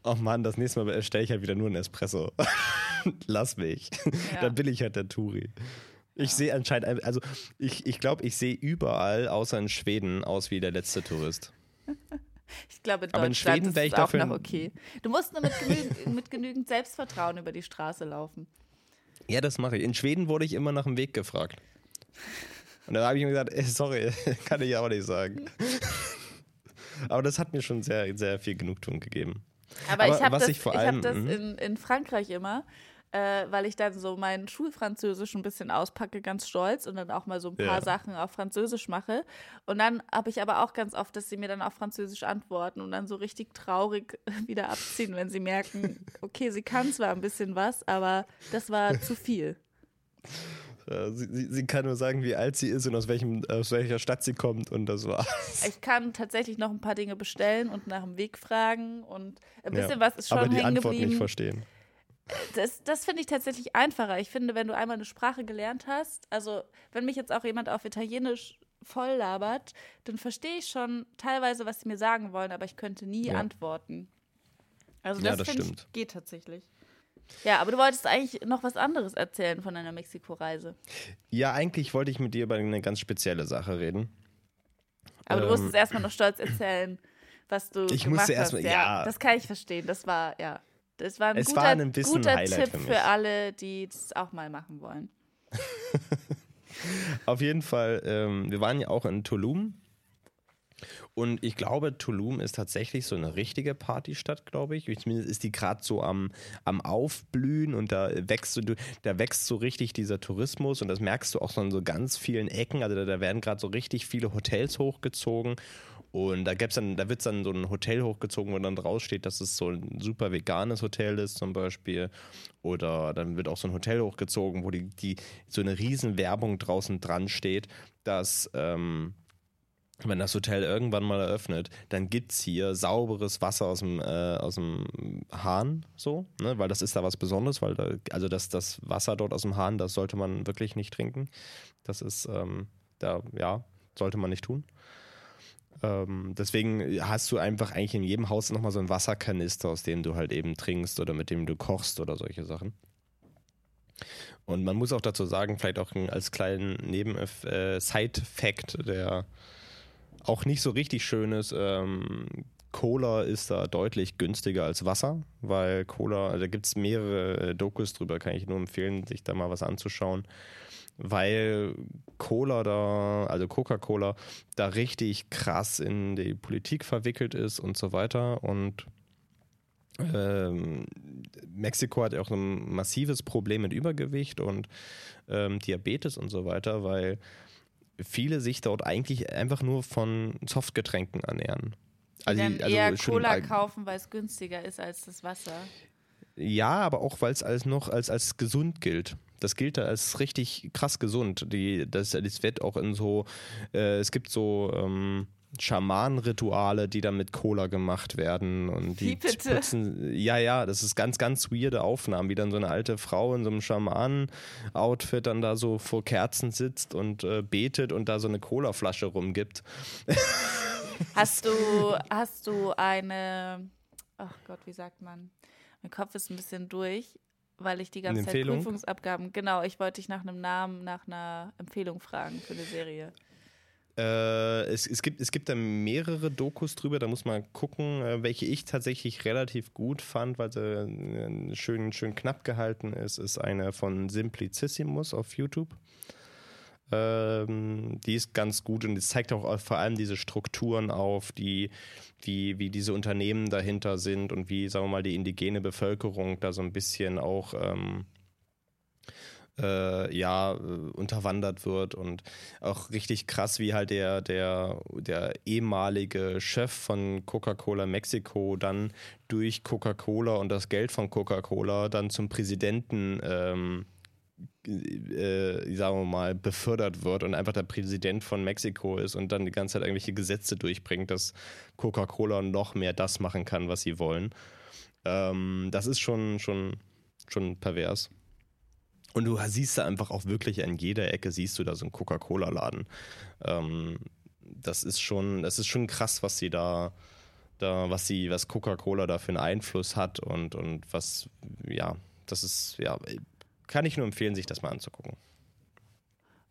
oh Mann, das nächste Mal bestelle ich halt wieder nur einen Espresso. [LAUGHS] Lass mich. Ja. Dann bin ich halt der Touri. Ich sehe anscheinend, also ich glaube, ich, glaub, ich sehe überall, außer in Schweden, aus wie der letzte Tourist. [LAUGHS] Ich glaube, in Aber in Schweden ist wär es ich auch dafür noch ein- okay. Du musst nur mit, genügend, mit genügend Selbstvertrauen über die Straße laufen. Ja, das mache ich. In Schweden wurde ich immer nach dem Weg gefragt. Und dann habe ich mir gesagt, ey, sorry, [LAUGHS] kann ich auch nicht sagen. [LAUGHS] Aber das hat mir schon sehr, sehr viel Genugtuung gegeben. Aber, Aber ich habe was das, ich das mhm. in, in Frankreich immer, äh, weil ich dann so mein Schulfranzösisch ein bisschen auspacke, ganz stolz und dann auch mal so ein paar Ja. Sachen auf Französisch mache. Und dann habe ich aber auch ganz oft, dass sie mir dann auf Französisch antworten und dann so richtig traurig [LAUGHS] wieder abziehen, wenn sie merken, [LAUGHS] okay, sie kann zwar ein bisschen was, aber das war zu viel. [LAUGHS] Sie, sie, sie kann nur sagen, wie alt sie ist und aus, welchem, aus welcher Stadt sie kommt und das war's. Ich kann tatsächlich noch ein paar Dinge bestellen und nach dem Weg fragen und ein Ja, bisschen was ist schon Aber die Antwort nicht geblieben. verstehen. Das, das finde ich tatsächlich einfacher. Ich finde, wenn du einmal eine Sprache gelernt hast, also wenn mich jetzt auch jemand auf Italienisch voll labert, dann verstehe ich schon teilweise, was sie mir sagen wollen, aber ich könnte nie Ja. antworten. Also Ja, das, das finde ich stimmt. geht tatsächlich. Ja, aber du wolltest eigentlich noch was anderes erzählen von deiner Mexiko-Reise. Ja, eigentlich wollte ich mit dir über eine ganz spezielle Sache reden. Aber du Ähm, musstest erstmal noch stolz erzählen, was du Ich gemacht musste hast. erst mal- ja. Das kann ich verstehen. Das war, ja. Das war ein Es guter, war ein bisschen guter Highlight Tipp für für alle, die das auch mal machen wollen. [LAUGHS] Auf jeden Fall, ähm, wir waren ja auch in Tulum. Und ich glaube, Tulum ist tatsächlich so eine richtige Partystadt, glaube ich. Zumindest ist die gerade so am, am Aufblühen und da wächst, so, da wächst so richtig dieser Tourismus und das merkst du auch so an so ganz vielen Ecken. Also da, da werden gerade so richtig viele Hotels hochgezogen. Und da gibt's dann, da wird dann so ein Hotel hochgezogen, wo dann draus steht, dass es so ein super veganes Hotel ist, zum Beispiel. Oder dann wird auch so ein Hotel hochgezogen, wo die, die so eine riesen Werbung draußen dran steht, dass ähm, wenn das Hotel irgendwann mal eröffnet, dann gibt es hier sauberes Wasser aus dem, äh, aus dem Hahn, so, ne? weil das ist da was Besonderes, weil da, also das, das Wasser dort aus dem Hahn, das sollte man wirklich nicht trinken. Das ist, ähm, da, ja, sollte man nicht tun. Ähm, deswegen hast du einfach eigentlich in jedem Haus nochmal so einen Wasserkanister, aus dem du halt eben trinkst oder mit dem du kochst oder solche Sachen. Und man muss auch dazu sagen, vielleicht auch als kleinen Neben-Side-Fact, der auch nicht so richtig schön ist, ähm, Cola ist da deutlich günstiger als Wasser, weil Cola, da gibt es mehrere äh, Dokus drüber, kann ich nur empfehlen, sich da mal was anzuschauen, weil Cola da, also Coca-Cola, da richtig krass in die Politik verwickelt ist und so weiter und ähm, Mexiko hat ja auch ein massives Problem mit Übergewicht und ähm, Diabetes und so weiter, weil viele sich dort eigentlich einfach nur von Softgetränken ernähren. Also, die- also eher Cola kaufen, weil es günstiger ist als das Wasser. Ja, aber auch, weil es als noch als, als gesund gilt. Das gilt da als richtig krass gesund. Die, das, das wird auch in so, äh, es gibt so ähm, Schamanenrituale, die dann mit Cola gemacht werden. Und die Wie bitte? spritzen- ja, ja, das ist ganz, ganz weirde Aufnahmen, wie dann so eine alte Frau in so einem Schamanen-Outfit dann da so vor Kerzen sitzt und äh, betet und da so eine Colaflasche rumgibt. [LAUGHS] Hast du, hast du eine, ach Gott, wie sagt man? Mein Kopf ist ein bisschen durch, weil ich die ganze Zeit Empfehlung? Prüfungsabgaben, genau, ich wollte dich nach einem Namen, nach einer Empfehlung fragen für eine Serie. Äh, es, es, gibt, es gibt da mehrere Dokus drüber, da muss man gucken, äh, welche ich tatsächlich relativ gut fand, weil sie äh, schön, schön knapp gehalten ist, ist eine von Simplicissimus auf YouTube. Ähm, die ist ganz gut und es zeigt auch vor allem diese Strukturen auf, die, wie, wie diese Unternehmen dahinter sind und wie, sagen wir mal, die indigene Bevölkerung da so ein bisschen auch ähm, äh, ja, äh, unterwandert wird und auch richtig krass, wie halt der, der, der ehemalige Chef von Coca-Cola Mexiko dann durch Coca-Cola und das Geld von Coca-Cola dann zum Präsidenten ähm, äh, sagen wir mal, befördert wird und einfach der Präsident von Mexiko ist und dann die ganze Zeit irgendwelche Gesetze durchbringt, dass Coca-Cola noch mehr das machen kann, was sie wollen. Ähm, das ist schon, schon, schon pervers. Und du siehst da einfach auch wirklich an jeder Ecke siehst du da so einen Coca-Cola-Laden. Ähm, das ist schon, das ist schon krass, was sie da, da, was sie, was Coca-Cola da für einen Einfluss hat und, und was, ja, das ist, ja, kann ich nur empfehlen, sich das mal anzugucken.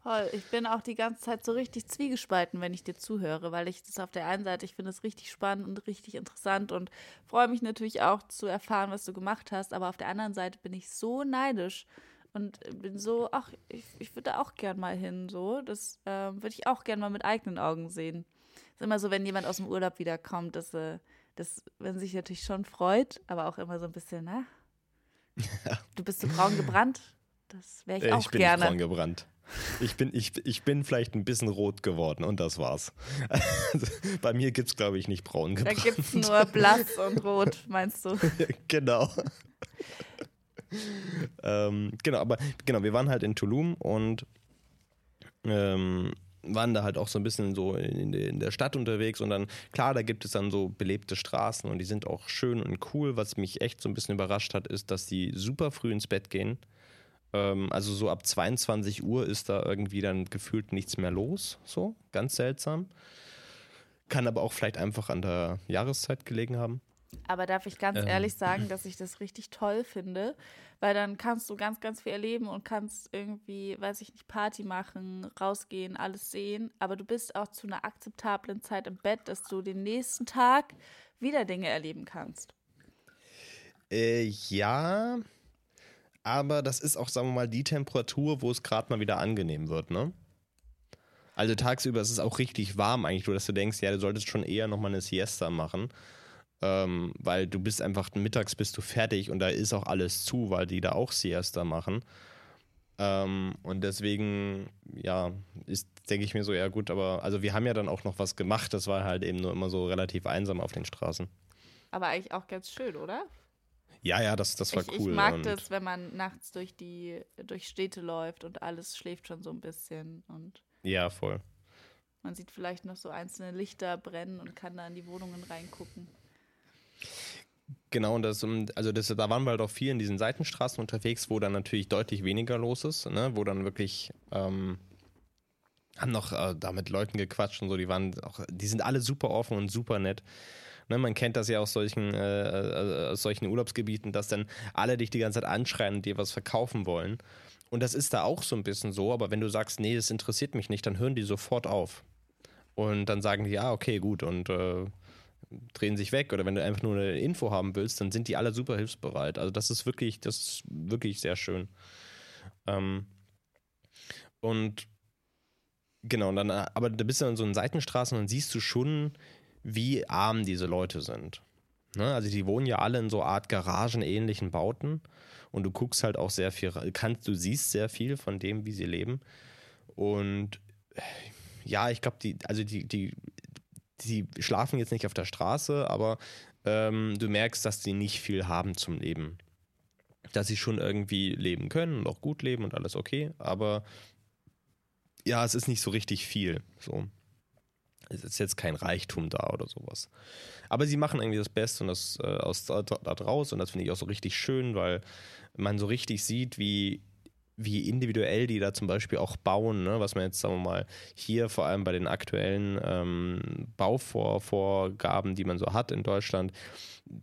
Toll, ich bin auch die ganze Zeit so richtig zwiegespalten, wenn ich dir zuhöre, weil ich das auf der einen Seite, ich finde es richtig spannend und richtig interessant und freue mich natürlich auch zu erfahren, was du gemacht hast, aber auf der anderen Seite bin ich so neidisch und bin so, ach, ich, ich würde auch gern mal hin, so, das äh, würde ich auch gern mal mit eigenen Augen sehen. Ist immer so, wenn jemand aus dem Urlaub wiederkommt, dass, äh, dass man sich natürlich schon freut, aber auch immer so ein bisschen, na, ja. Du bist so braun gebrannt, das wäre ich auch ich bin gerne. braun gebrannt. Ich bin, ich, ich bin vielleicht ein bisschen rot geworden und das war's. [LAUGHS] Bei mir gibt es, glaube ich, nicht braun gebrannt. Da gibt es nur [LAUGHS] blass und rot, meinst du? [LAUGHS] genau. ähm, genau, aber genau, wir waren halt in Tulum und ähm, waren da halt auch so ein bisschen so in, in, der Stadt unterwegs und dann, klar, da gibt es dann so belebte Straßen und die sind auch schön und cool. Was mich echt so ein bisschen überrascht hat, ist, dass die super früh ins Bett gehen. Ähm, also so ab 22 Uhr ist da irgendwie dann gefühlt nichts mehr los. So, ganz seltsam. Kann aber auch vielleicht einfach an der Jahreszeit gelegen haben. Aber darf ich ganz ähm. ehrlich sagen, dass ich das richtig toll finde, weil dann kannst du ganz, ganz viel erleben und kannst irgendwie, weiß ich nicht, Party machen, rausgehen, alles sehen, aber du bist auch zu einer akzeptablen Zeit im Bett, dass du den nächsten Tag wieder Dinge erleben kannst. Äh, ja, aber das ist auch, sagen wir mal, die Temperatur, wo es gerade mal wieder angenehm wird, ne? Also tagsüber ist es auch richtig warm eigentlich, nur dass du denkst, ja, du solltest schon eher nochmal eine Siesta machen. Ähm, weil du bist einfach mittags bist du fertig und da ist auch alles zu, weil die da auch Siesta machen. Ähm, und deswegen, ja, ist, denke ich mir so, ja gut, aber also wir haben ja dann auch noch was gemacht, das war halt eben nur immer so relativ einsam auf den Straßen. Aber eigentlich auch ganz schön, oder? Ja, ja, das, das war ich, cool. Ich mag das, wenn man nachts durch die durch Städte läuft und alles schläft schon so ein bisschen und ja, voll. Man sieht vielleicht noch so einzelne Lichter brennen und kann da in die Wohnungen reingucken. Genau, und das, also das, da waren wir halt auch viel in diesen Seitenstraßen unterwegs, wo dann natürlich deutlich weniger los ist, ne? wo dann wirklich ähm, haben noch äh, da mit Leuten gequatscht und so, die waren auch, die sind alle super offen und super nett. Ne, man kennt das ja aus solchen, äh, äh, aus solchen Urlaubsgebieten, dass dann alle dich die ganze Zeit anschreien und dir was verkaufen wollen. Und das ist da auch so ein bisschen so, aber wenn du sagst, nee, das interessiert mich nicht, dann hören die sofort auf. Und dann sagen die, ja, okay, gut, und äh, drehen sich weg. Oder wenn du einfach nur eine Info haben willst, dann sind die alle super hilfsbereit. Also das ist wirklich, das ist wirklich sehr schön. Ähm, und genau, und dann, aber da bist du an so einer Seitenstraße und dann siehst du schon, wie arm diese Leute sind. Ne? Also die wohnen ja alle in so Art Garagenähnlichen Bauten und du guckst halt auch sehr viel, kannst, du siehst sehr viel von dem, wie sie leben. Und ja, ich glaube, die, also die, die, die schlafen jetzt nicht auf der Straße, aber ähm, du merkst, dass sie nicht viel haben zum Leben. Dass sie schon irgendwie leben können und auch gut leben und alles okay, aber ja, es ist nicht so richtig viel. So. Es ist jetzt kein Reichtum da oder sowas. Aber sie machen irgendwie das Beste und das äh, aus da, da draus und das finde ich auch so richtig schön, weil man so richtig sieht, wie wie individuell die da zum Beispiel auch bauen, ne? was man jetzt, sagen wir mal, hier vor allem bei den aktuellen ähm, Bauvorgaben, die man so hat in Deutschland,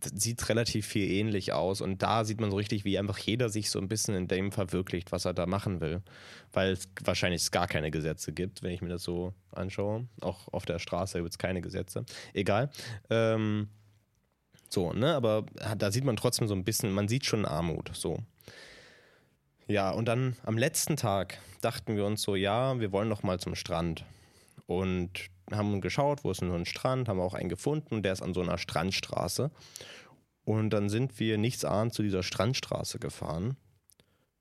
sieht relativ viel ähnlich aus. Und da sieht man so richtig, wie einfach jeder sich so ein bisschen in dem verwirklicht, was er da machen will. Weil es wahrscheinlich gar keine Gesetze gibt, wenn ich mir das so anschaue. Auch auf der Straße gibt es keine Gesetze. Egal. Ähm, so, ne, aber da sieht man trotzdem so ein bisschen, man sieht schon Armut, so. Ja, und dann am letzten Tag dachten wir uns so, ja, wir wollen noch mal zum Strand. Und haben geschaut, wo ist denn so ein Strand, haben auch einen gefunden, der ist an so einer Strandstraße. Und dann sind wir nichts ahnt zu dieser Strandstraße gefahren.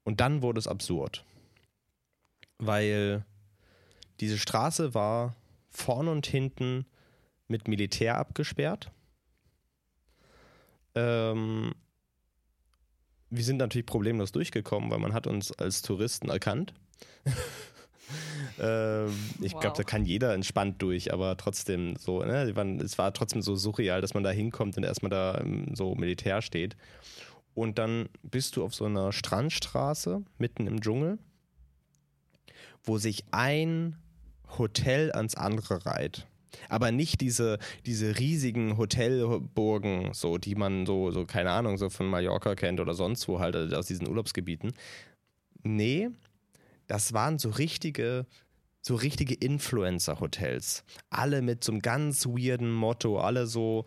Und dann wurde es absurd. Weil diese Straße war vorne und hinten mit Militär abgesperrt. Ähm, wir sind natürlich problemlos durchgekommen, weil man hat uns als Touristen erkannt. [LAUGHS] ähm, ich Wow. glaube, da kann jeder entspannt durch, aber trotzdem so, ne, waren, es war trotzdem so surreal, dass man da hinkommt und erstmal da ähm, so Militär steht. Und dann bist du auf so einer Strandstraße mitten im Dschungel, wo sich ein Hotel ans andere reiht. Aber nicht diese, diese riesigen Hotelburgen, so, die man so, so, keine Ahnung, so von Mallorca kennt oder sonst wo halt, also aus diesen Urlaubsgebieten. Nee, das waren so richtige, so richtige Influencer-Hotels. Alle mit so einem ganz weirden Motto, alle so,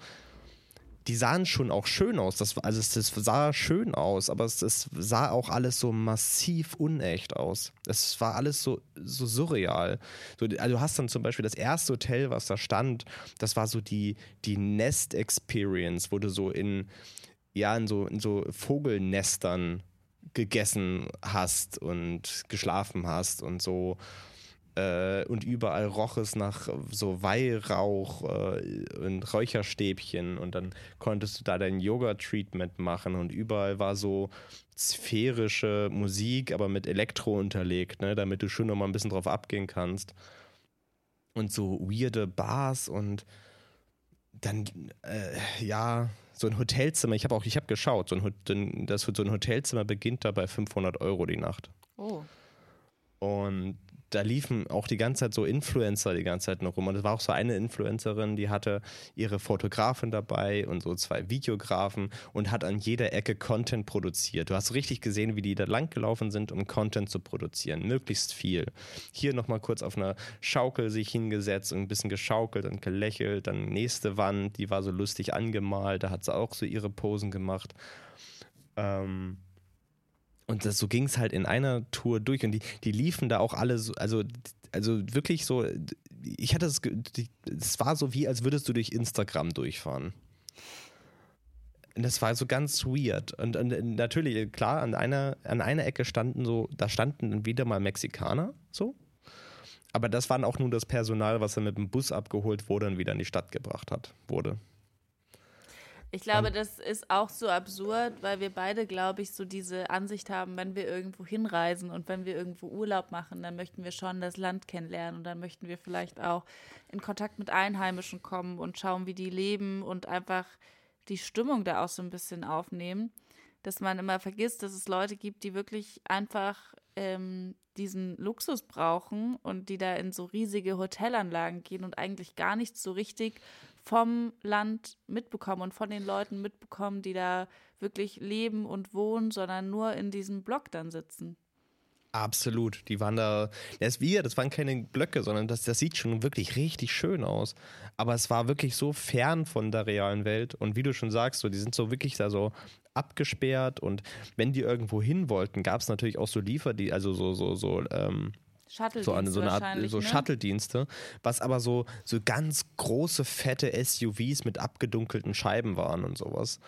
die sahen schon auch schön aus. Das, also es, das sah schön aus, aber es, es sah auch alles so massiv unecht aus. Es war alles so, so surreal. So, also du hast dann zum Beispiel das erste Hotel, was da stand, das war so die, die Nest Experience, wo du so in, ja, in so, in so Vogelnestern gegessen hast und geschlafen hast und so. Äh, und überall roch es nach so Weihrauch äh, und Räucherstäbchen und dann konntest du da dein Yoga-Treatment machen und überall war so sphärische Musik, aber mit Elektro unterlegt, ne, damit du schon noch mal ein bisschen drauf abgehen kannst. Und so weirde Bars und dann, äh, ja, so ein Hotelzimmer. Ich habe auch, ich habe geschaut, so ein, das, so ein Hotelzimmer beginnt da bei 500 Euro die Nacht. Oh. Und da liefen auch die ganze Zeit so Influencer die ganze Zeit noch rum. Und es war auch so eine Influencerin, die hatte ihre Fotografin dabei und so zwei Videografen und hat an jeder Ecke Content produziert. Du hast richtig gesehen, wie die da langgelaufen sind, um Content zu produzieren. Möglichst viel. Hier nochmal kurz auf einer Schaukel sich hingesetzt und ein bisschen geschaukelt und gelächelt. Dann nächste Wand, die war so lustig angemalt. Da hat sie auch so ihre Posen gemacht. Ähm, und das, so ging es halt in einer Tour durch und die, die liefen da auch alle so, also, also wirklich so, ich hatte es, es war so wie, als würdest du durch Instagram durchfahren. Und das war so ganz weird. Und, und natürlich, klar, an einer, an einer Ecke standen so, da standen wieder mal Mexikaner, so. Aber das waren auch nur das Personal, was dann mit dem Bus abgeholt wurde und wieder in die Stadt gebracht hat, wurde. Ich glaube, das ist auch so absurd, weil wir beide, glaube ich, so diese Ansicht haben, wenn wir irgendwo hinreisen und wenn wir irgendwo Urlaub machen, dann möchten wir schon das Land kennenlernen und dann möchten wir vielleicht auch in Kontakt mit Einheimischen kommen und schauen, wie die leben und einfach die Stimmung da auch so ein bisschen aufnehmen. Dass man immer vergisst, dass es Leute gibt, die wirklich einfach ähm, diesen Luxus brauchen und die da in so riesige Hotelanlagen gehen und eigentlich gar nicht so richtig vom Land mitbekommen und von den Leuten mitbekommen, die da wirklich leben und wohnen, sondern nur in diesem Block dann sitzen. Absolut. Die waren da. Das wie, das waren keine Blöcke, sondern das, das sieht schon wirklich richtig schön aus. Aber es war wirklich so fern von der realen Welt. Und wie du schon sagst, so, die sind so wirklich da so abgesperrt. Und wenn die irgendwo hin wollten, gab es natürlich auch so Liefer, die, also so, so, so, ähm, so eine, so eine Art so ne? Shuttle-Dienste, was aber so, so ganz große, fette SUVs mit abgedunkelten Scheiben waren und sowas.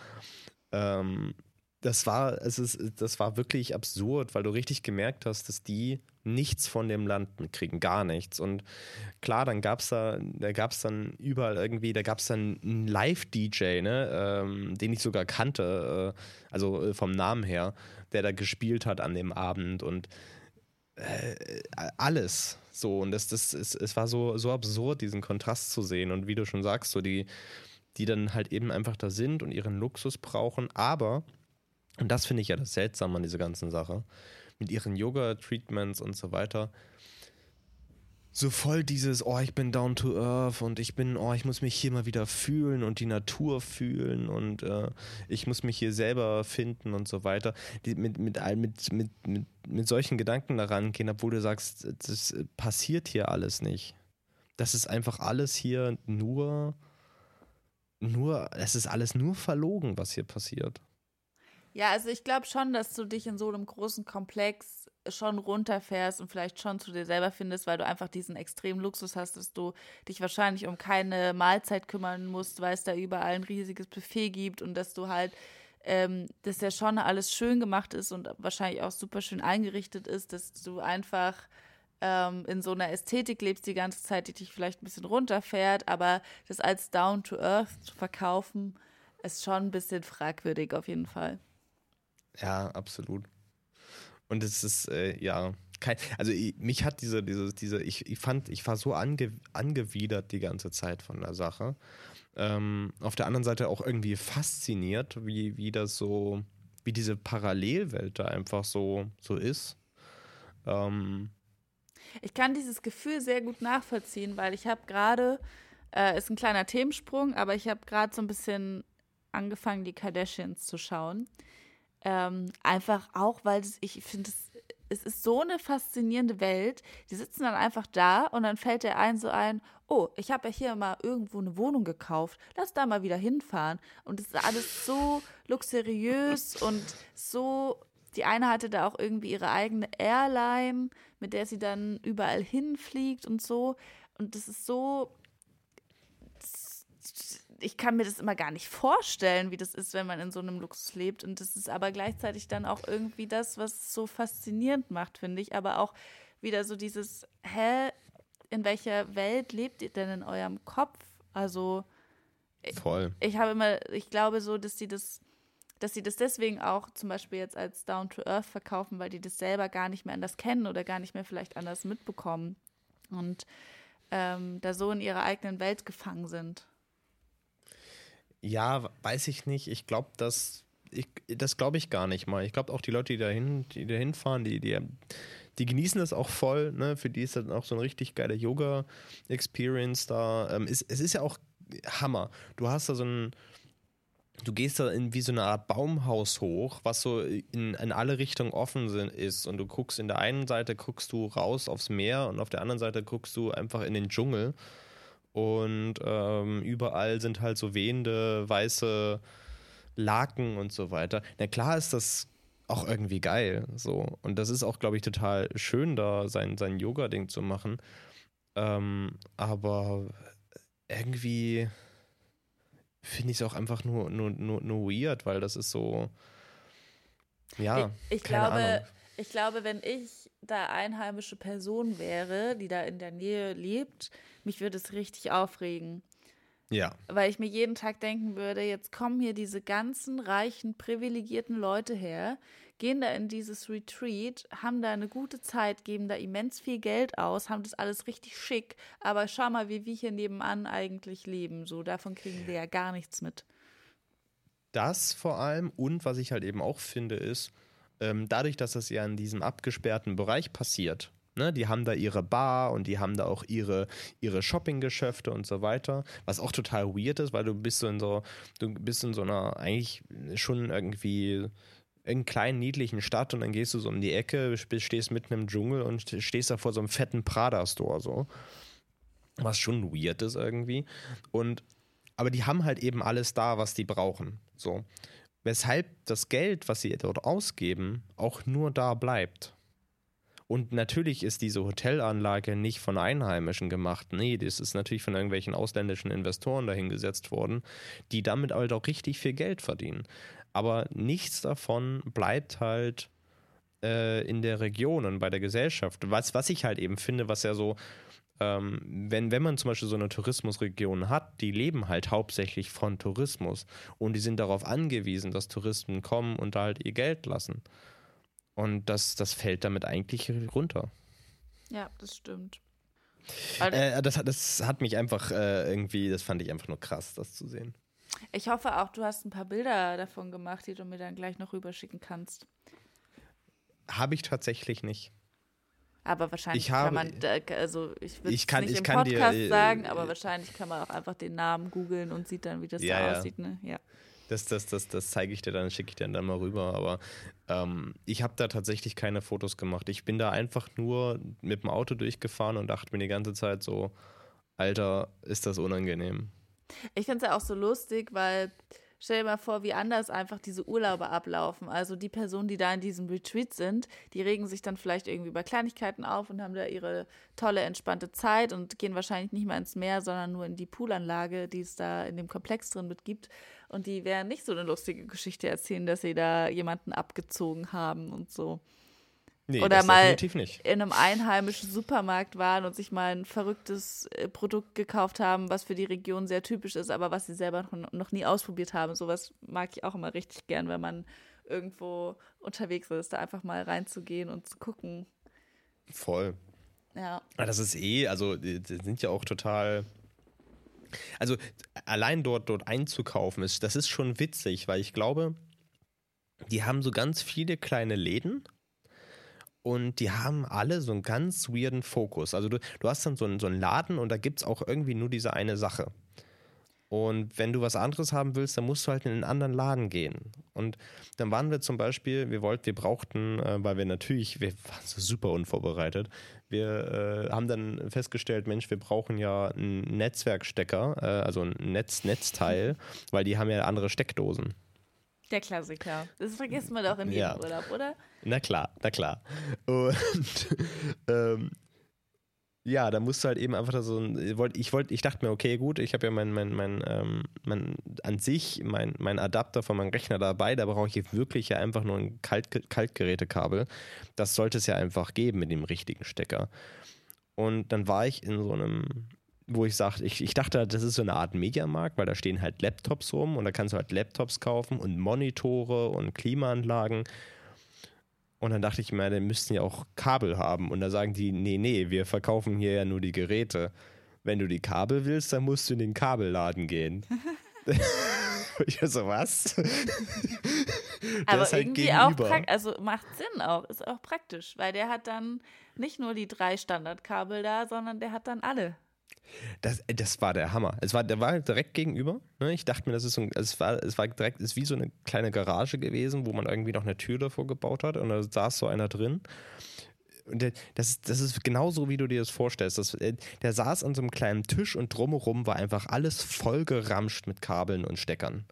Ähm, das war, es ist, das war wirklich absurd, weil du richtig gemerkt hast, dass die nichts von dem Land mitkriegen, gar nichts. Und klar, dann gab es da, da gab es dann überall irgendwie, da gab es dann einen Live-DJ, ne, ähm, den ich sogar kannte, äh, also äh, vom Namen her, der da gespielt hat an dem Abend und äh, alles so. Und das, das, es, es war so, so absurd, diesen Kontrast zu sehen. Und wie du schon sagst, so die, die dann halt eben einfach da sind und ihren Luxus brauchen, aber und das finde ich ja das Seltsame an dieser ganzen Sache. Mit ihren Yoga-Treatments und so weiter. So voll dieses, oh, ich bin down to earth und ich bin, oh, ich muss mich hier mal wieder fühlen und die Natur fühlen und äh, ich muss mich hier selber finden und so weiter. Die, mit, mit, mit, mit, mit, mit solchen Gedanken daran gehen, obwohl du sagst, das passiert hier alles nicht. Das ist einfach alles hier nur, nur, es ist alles nur verlogen, was hier passiert. Ja, also ich glaube schon, dass du dich in so einem großen Komplex schon runterfährst und vielleicht schon zu dir selber findest, weil du einfach diesen extremen Luxus hast, dass du dich wahrscheinlich um keine Mahlzeit kümmern musst, weil es da überall ein riesiges Buffet gibt und dass du halt ähm, dass ja schon alles schön gemacht ist und wahrscheinlich auch super schön eingerichtet ist, dass du einfach ähm, in so einer Ästhetik lebst die ganze Zeit, die dich vielleicht ein bisschen runterfährt, aber das als Down to Earth zu verkaufen, ist schon ein bisschen fragwürdig auf jeden Fall. Ja, absolut. Und es ist, äh, ja, kein, also ich, mich hat diese, diese, diese, ich, ich fand, ich war so ange, angewidert die ganze Zeit von der Sache. Ähm, auf der anderen Seite auch irgendwie fasziniert, wie, wie das so, wie diese Parallelwelt da einfach so, so ist. Ähm, ich kann dieses Gefühl sehr gut nachvollziehen, weil ich habe gerade, äh, ist ein kleiner Themensprung, aber ich habe gerade so ein bisschen angefangen, die Kardashians zu schauen. Ähm, einfach auch, weil ich finde, es, es ist so eine faszinierende Welt. Die sitzen dann einfach da und dann fällt der ein so ein, oh, ich habe ja hier mal irgendwo eine Wohnung gekauft, lass da mal wieder hinfahren. Und es ist alles so luxuriös und so die eine hatte da auch irgendwie ihre eigene Airline, mit der sie dann überall hinfliegt und so. Und das ist so. Ich kann mir das immer gar nicht vorstellen, wie das ist, wenn man in so einem Luxus lebt. Und das ist aber gleichzeitig dann auch irgendwie das, was es so faszinierend macht, finde ich. Aber auch wieder so dieses, hä, in welcher Welt lebt ihr denn in eurem Kopf? Also. Voll. Ich, ich habe immer, ich glaube so, dass die das dass sie das deswegen auch zum Beispiel jetzt als Down to Earth verkaufen, weil die das selber gar nicht mehr anders kennen oder gar nicht mehr vielleicht anders mitbekommen und ähm, da so in ihrer eigenen Welt gefangen sind. Ja, weiß ich nicht. Ich glaube, dass ich, das glaube ich gar nicht mal. Ich glaube auch die Leute, die dahin, die dahin fahren, die, die, die genießen das auch voll. Ne? Für die ist das auch so eine richtig geile Yoga-Experience da. Ähm, es, es ist ja auch Hammer. Du hast da so ein du gehst da in wie so eine Art Baumhaus hoch, was so in, in alle Richtungen offen sind, ist. Und du guckst in der einen Seite guckst du raus aufs Meer und auf der anderen Seite guckst du einfach in den Dschungel. Und ähm, überall sind halt so wehende weiße Laken und so weiter. Na klar ist das auch irgendwie geil. So. Und das ist auch, glaube ich, total schön, da sein, sein Yoga-Ding zu machen. Ähm, aber irgendwie finde ich es auch einfach nur, nur, nur, nur weird, weil das ist so. Ja, ich, ich glaube, Ahnung. Ich glaube, wenn ich da einheimische Person wäre, die da in der Nähe lebt, mich würde es richtig aufregen. Ja. Weil ich mir jeden Tag denken würde, jetzt kommen hier diese ganzen reichen, privilegierten Leute her, gehen da in dieses Retreat, haben da eine gute Zeit, geben da immens viel Geld aus, haben das alles richtig schick, aber schau mal, wie wir hier nebenan eigentlich leben. So, davon kriegen wir ja gar nichts mit. Das vor allem und was ich halt eben auch finde, ist, ähm, dadurch, dass das ja in diesem abgesperrten Bereich passiert, Ne, die haben da ihre Bar und die haben da auch ihre, ihre Shoppinggeschäfte und so weiter. Was auch total weird ist, weil du bist so in so, du bist in so einer eigentlich schon irgendwie irgendeinen kleinen, niedlichen Stadt und dann gehst du so um die Ecke, stehst mitten im Dschungel und stehst da vor so einem fetten Prada-Store so. Was schon weird ist irgendwie. Und, aber die haben halt eben alles da, was die brauchen. So. Weshalb das Geld, was sie dort ausgeben, auch nur da bleibt. Und natürlich ist diese Hotelanlage nicht von Einheimischen gemacht. Nee, das ist natürlich von irgendwelchen ausländischen Investoren dahingesetzt worden, die damit halt auch richtig viel Geld verdienen aber nichts davon bleibt halt äh, in der Region und bei der Gesellschaft. Was, was ich halt eben finde, was ja so, ähm, wenn, wenn man zum Beispiel so eine Tourismusregion hat, die leben halt hauptsächlich von Tourismus und die sind darauf angewiesen, dass Touristen kommen und da halt ihr Geld lassen. Und das, das fällt damit eigentlich runter. Ja, das stimmt. Äh, das, das hat mich einfach äh, irgendwie, das fand ich einfach nur krass, das zu sehen. Ich hoffe auch, du hast ein paar Bilder davon gemacht, die du mir dann gleich noch rüberschicken kannst. Habe ich tatsächlich nicht. Aber wahrscheinlich ich habe, kann man, also ich will es nicht im Podcast dir, äh, sagen, aber wahrscheinlich kann man auch einfach den Namen googeln und sieht dann, wie das ja, da aussieht. Ne? Ja. Das, das, das, das zeige ich dir dann, schicke ich dir dann mal rüber. Aber ähm, ich habe da tatsächlich keine Fotos gemacht. Ich bin da einfach nur mit dem Auto durchgefahren und dachte mir die ganze Zeit so, Alter, ist das unangenehm. Ich finde es ja auch so lustig, weil stell dir mal vor, wie anders einfach diese Urlaube ablaufen. Also die Personen, die da in diesem Retreat sind, die regen sich dann vielleicht irgendwie über Kleinigkeiten auf und haben da ihre tolle, entspannte Zeit und gehen wahrscheinlich nicht mehr ins Meer, sondern nur in die Poolanlage, die es da in dem Komplex drin mit gibt. Und die werden nicht so eine lustige Geschichte erzählen, dass sie da jemanden abgezogen haben und so. Nee, Oder mal in einem einheimischen Supermarkt waren und sich mal ein verrücktes äh, Produkt gekauft haben, was für die Region sehr typisch ist, aber was sie selber noch, nie ausprobiert haben. Sowas mag ich auch immer richtig gern, wenn man irgendwo unterwegs ist, da einfach mal reinzugehen und zu gucken. Voll. Ja. Ah, Das ist eh, also sind ja auch total. Also allein dort, dort einzukaufen, ist, das ist schon witzig, weil ich glaube, die haben so ganz viele kleine Läden und die haben alle so einen ganz weirden Fokus. Also du, du hast dann so einen, so einen Laden und da gibt es auch irgendwie nur diese eine Sache. Und wenn du was anderes haben willst, dann musst du halt in einen anderen Laden gehen. Und dann waren wir zum Beispiel, wir wollten, wir brauchten, äh, weil wir natürlich, wir waren so super unvorbereitet, wir äh, haben dann festgestellt, Mensch, wir brauchen ja einen Netzwerkstecker, äh, also ein Netz, Netzteil, weil die haben ja andere Steckdosen. Der Klassiker. Das vergisst man doch in jedem Ja. Urlaub, oder? Na klar, na klar. Und [LAUGHS] ähm, ja, da musst du halt eben einfach da so ein, ich wollt- ich wollte, ich dachte mir, okay, gut, ich habe ja mein, mein, mein, ähm, mein, an sich, mein, mein Adapter von meinem Rechner dabei, da brauche ich jetzt wirklich ja einfach nur ein Kalt, Kaltgerätekabel. Das sollte es ja einfach geben mit dem richtigen Stecker. Und dann war ich in so einem, wo ich sagte, ich, ich dachte, das ist so eine Art Mediamarkt, weil da stehen halt Laptops rum und da kannst du halt Laptops kaufen und Monitore und Klimaanlagen. Und dann dachte ich mir, die müssten ja auch Kabel haben. Und da sagen die, nee, nee, wir verkaufen hier ja nur die Geräte. Wenn du die Kabel willst, dann musst du in den Kabelladen gehen. [LAUGHS] ich so, was? Aber ist halt irgendwie auch gegenüber. praktisch, also macht Sinn auch, ist auch praktisch, weil der hat dann nicht nur die drei Standardkabel da, sondern der hat dann alle. Das, das war der Hammer. Es war, der war direkt gegenüber. Ne? Ich dachte mir, das ist so ein, es war, es war direkt, ist wie so eine kleine Garage gewesen, wo man irgendwie noch eine Tür davor gebaut hat und da saß so einer drin. Und der, das, ist, das ist genauso, wie du dir das vorstellst. Das, äh, der saß an so einem kleinen Tisch und drumherum war einfach alles vollgeramscht mit Kabeln und Steckern.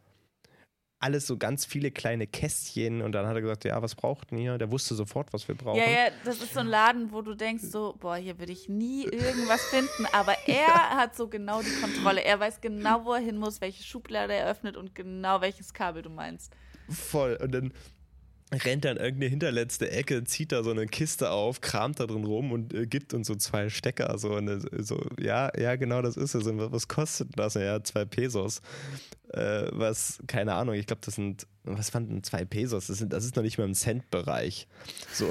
Alles so ganz viele kleine Kästchen und dann hat er gesagt, ja, was braucht denn ihr? Der wusste sofort, was wir brauchen. Ja, ja, das ist so ein Laden, wo du denkst so, boah, hier würde ich nie irgendwas finden, aber [LAUGHS] er hat so genau die Kontrolle. Er weiß genau, wo er hin muss, welche Schublade er öffnet und genau welches Kabel du meinst. Voll. Und dann rennt in irgendeine hinterletzte Ecke, zieht da so eine Kiste auf, kramt da drin rum und äh, gibt uns so zwei Stecker. So, eine, so ja, ja, genau das ist es. Und was- kostet das? Ja, zwei Pesos. Äh, was, keine Ahnung, ich glaube, das sind, was waren denn zwei Pesos? Das, sind, das ist noch nicht mal im Cent-Bereich. So.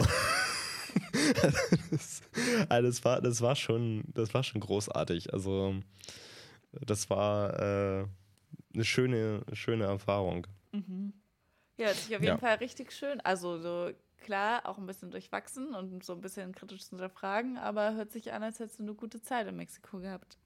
das, [LAUGHS] also das, war, das, war schon, das war schon großartig. Also, das war äh, eine schöne, schöne Erfahrung. Ja, hört sich auf jeden Ja. Fall richtig schön. Also so klar, auch ein bisschen durchwachsen und so ein bisschen kritisch zu hinterfragen, aber hört sich an, als hättest du eine gute Zeit in Mexiko gehabt.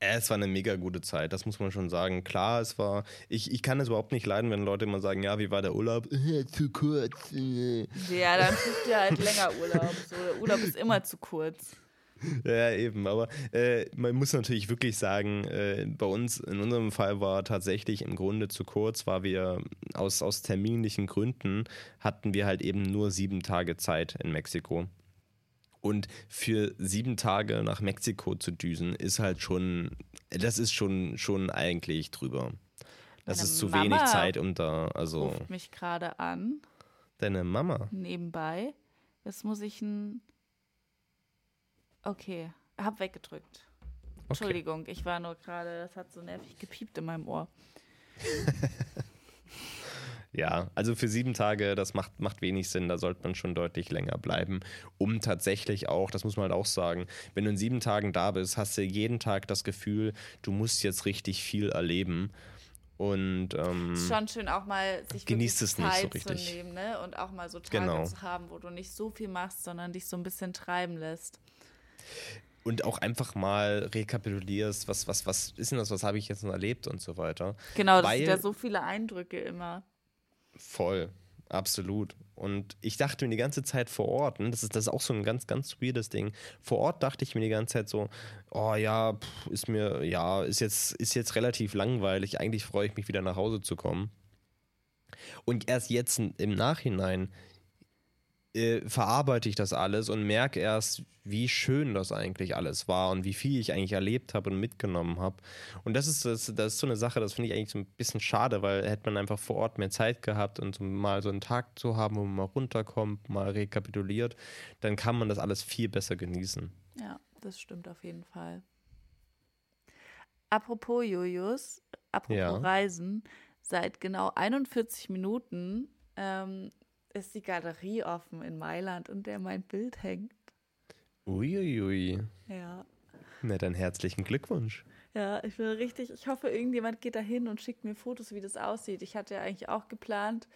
Äh, Es war eine mega gute Zeit, das muss man schon sagen. Klar, es war. Ich, ich kann es überhaupt nicht leiden, wenn Leute immer sagen, ja, wie war der Urlaub? [LAUGHS] Äh, zu kurz. Äh. Ja, dann tut dir halt länger Urlaub. So, der Urlaub ist immer zu kurz. [LAUGHS] Ja, eben. Aber äh, man muss natürlich wirklich sagen, äh, bei uns, in unserem Fall war tatsächlich im Grunde zu kurz, weil wir aus, aus terminlichen Gründen hatten wir halt eben nur sieben Tage Zeit in Mexiko. Und für sieben Tage nach Mexiko zu düsen, ist halt schon, das ist schon, schon eigentlich drüber. Das Meine ist zu Mama wenig Zeit, um da, also Ruft mich gerade an, deine Mama. nebenbei. Jetzt muss ich ein. Okay, hab weggedrückt. Entschuldigung, ich war nur gerade, das hat so nervig gepiept in meinem Ohr. [LAUGHS] Ja, also für sieben Tage, das macht, macht wenig Sinn, da sollte man schon deutlich länger bleiben, um tatsächlich auch, das muss man halt auch sagen, wenn du in sieben Tagen da bist, hast du jeden Tag das Gefühl, du musst jetzt richtig viel erleben. Und ähm, Ist schon schön, auch mal sich Genießt es nicht so Zeit richtig. zu nehmen, ne? Und auch mal so Tage Genau. zu haben, wo du nicht so viel machst, sondern dich so ein bisschen treiben lässt. Und auch einfach mal rekapitulierst, was, was, was ist denn das, was habe ich jetzt noch erlebt und so weiter. Genau, das Weil- sind ja so viele Eindrücke immer. Voll, absolut. Und ich dachte mir die ganze Zeit vor Ort, ne, das, ist, das ist auch so ein ganz, ganz weirdes Ding. Vor Ort dachte ich mir die ganze Zeit so, oh ja, pff, ist mir, ja, ist jetzt, ist jetzt relativ langweilig. Eigentlich freue ich mich wieder nach Hause zu kommen. Und erst jetzt im Nachhinein äh, verarbeite ich das alles und merke erst, wie schön das eigentlich alles war und wie viel ich eigentlich erlebt habe und mitgenommen habe. Und das ist, das, das ist so eine Sache, das finde ich eigentlich so ein bisschen schade, weil hätte man einfach vor Ort mehr Zeit gehabt und so mal so einen Tag zu haben, wo man mal runterkommt, mal rekapituliert, dann kann man das alles viel besser genießen. Ja, das stimmt auf jeden Fall. Apropos Julius, apropos Ja. Reisen, seit genau 41 Minuten ähm, ist die Galerie offen in Mailand, in der mein Bild hängt. Uiuiui. Ja. Na dann herzlichen Glückwunsch. Ja, ich bin richtig, ich hoffe, irgendjemand geht da hin und schickt mir Fotos, wie das aussieht. Ich hatte ja eigentlich auch geplant,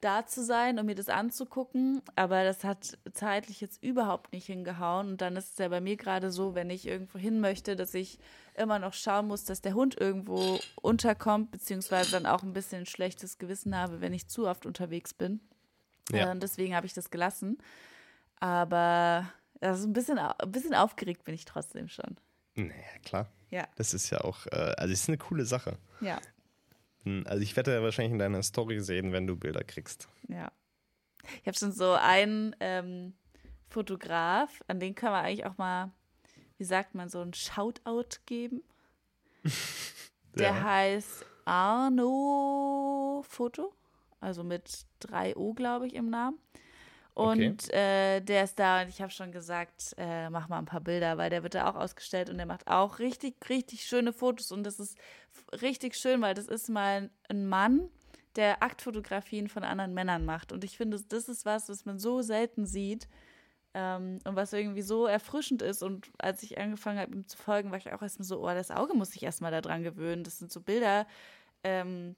da zu sein, um mir das anzugucken, aber das hat zeitlich jetzt überhaupt nicht hingehauen. Und dann ist es ja bei mir gerade so, wenn ich irgendwo hin möchte, dass ich immer noch schauen muss, dass der Hund irgendwo unterkommt, beziehungsweise dann auch ein bisschen ein schlechtes Gewissen habe, wenn ich zu oft unterwegs bin. Ja. Äh, Und deswegen habe ich das gelassen. Aber also ein, bisschen, ein bisschen aufgeregt bin ich trotzdem schon. Naja, klar. Ja, Das ist ja auch, äh, also es ist eine coole Sache. ja. Hm, Also ich werde ja wahrscheinlich in deiner Story sehen, wenn du Bilder kriegst. Ja. Ich habe schon so einen ähm, Fotograf, an den kann man eigentlich auch mal, wie sagt man, so ein Shoutout geben. [LAUGHS] Der Ja. heißt Arno Foto, also mit drei O, glaube ich, im Namen. Und äh, der ist da und ich habe schon gesagt, äh, mach mal ein paar Bilder, weil der wird da auch ausgestellt und der macht auch richtig, richtig schöne Fotos. Und das ist richtig schön, weil das ist mal ein Mann, der Aktfotografien von anderen Männern macht. Und ich finde, das ist was, was man so selten sieht ähm, und was irgendwie so erfrischend ist. Und als ich angefangen habe, ihm zu folgen, war ich auch erstmal so, oh, das Auge muss sich erstmal daran gewöhnen. Das sind so Bilder, ähm,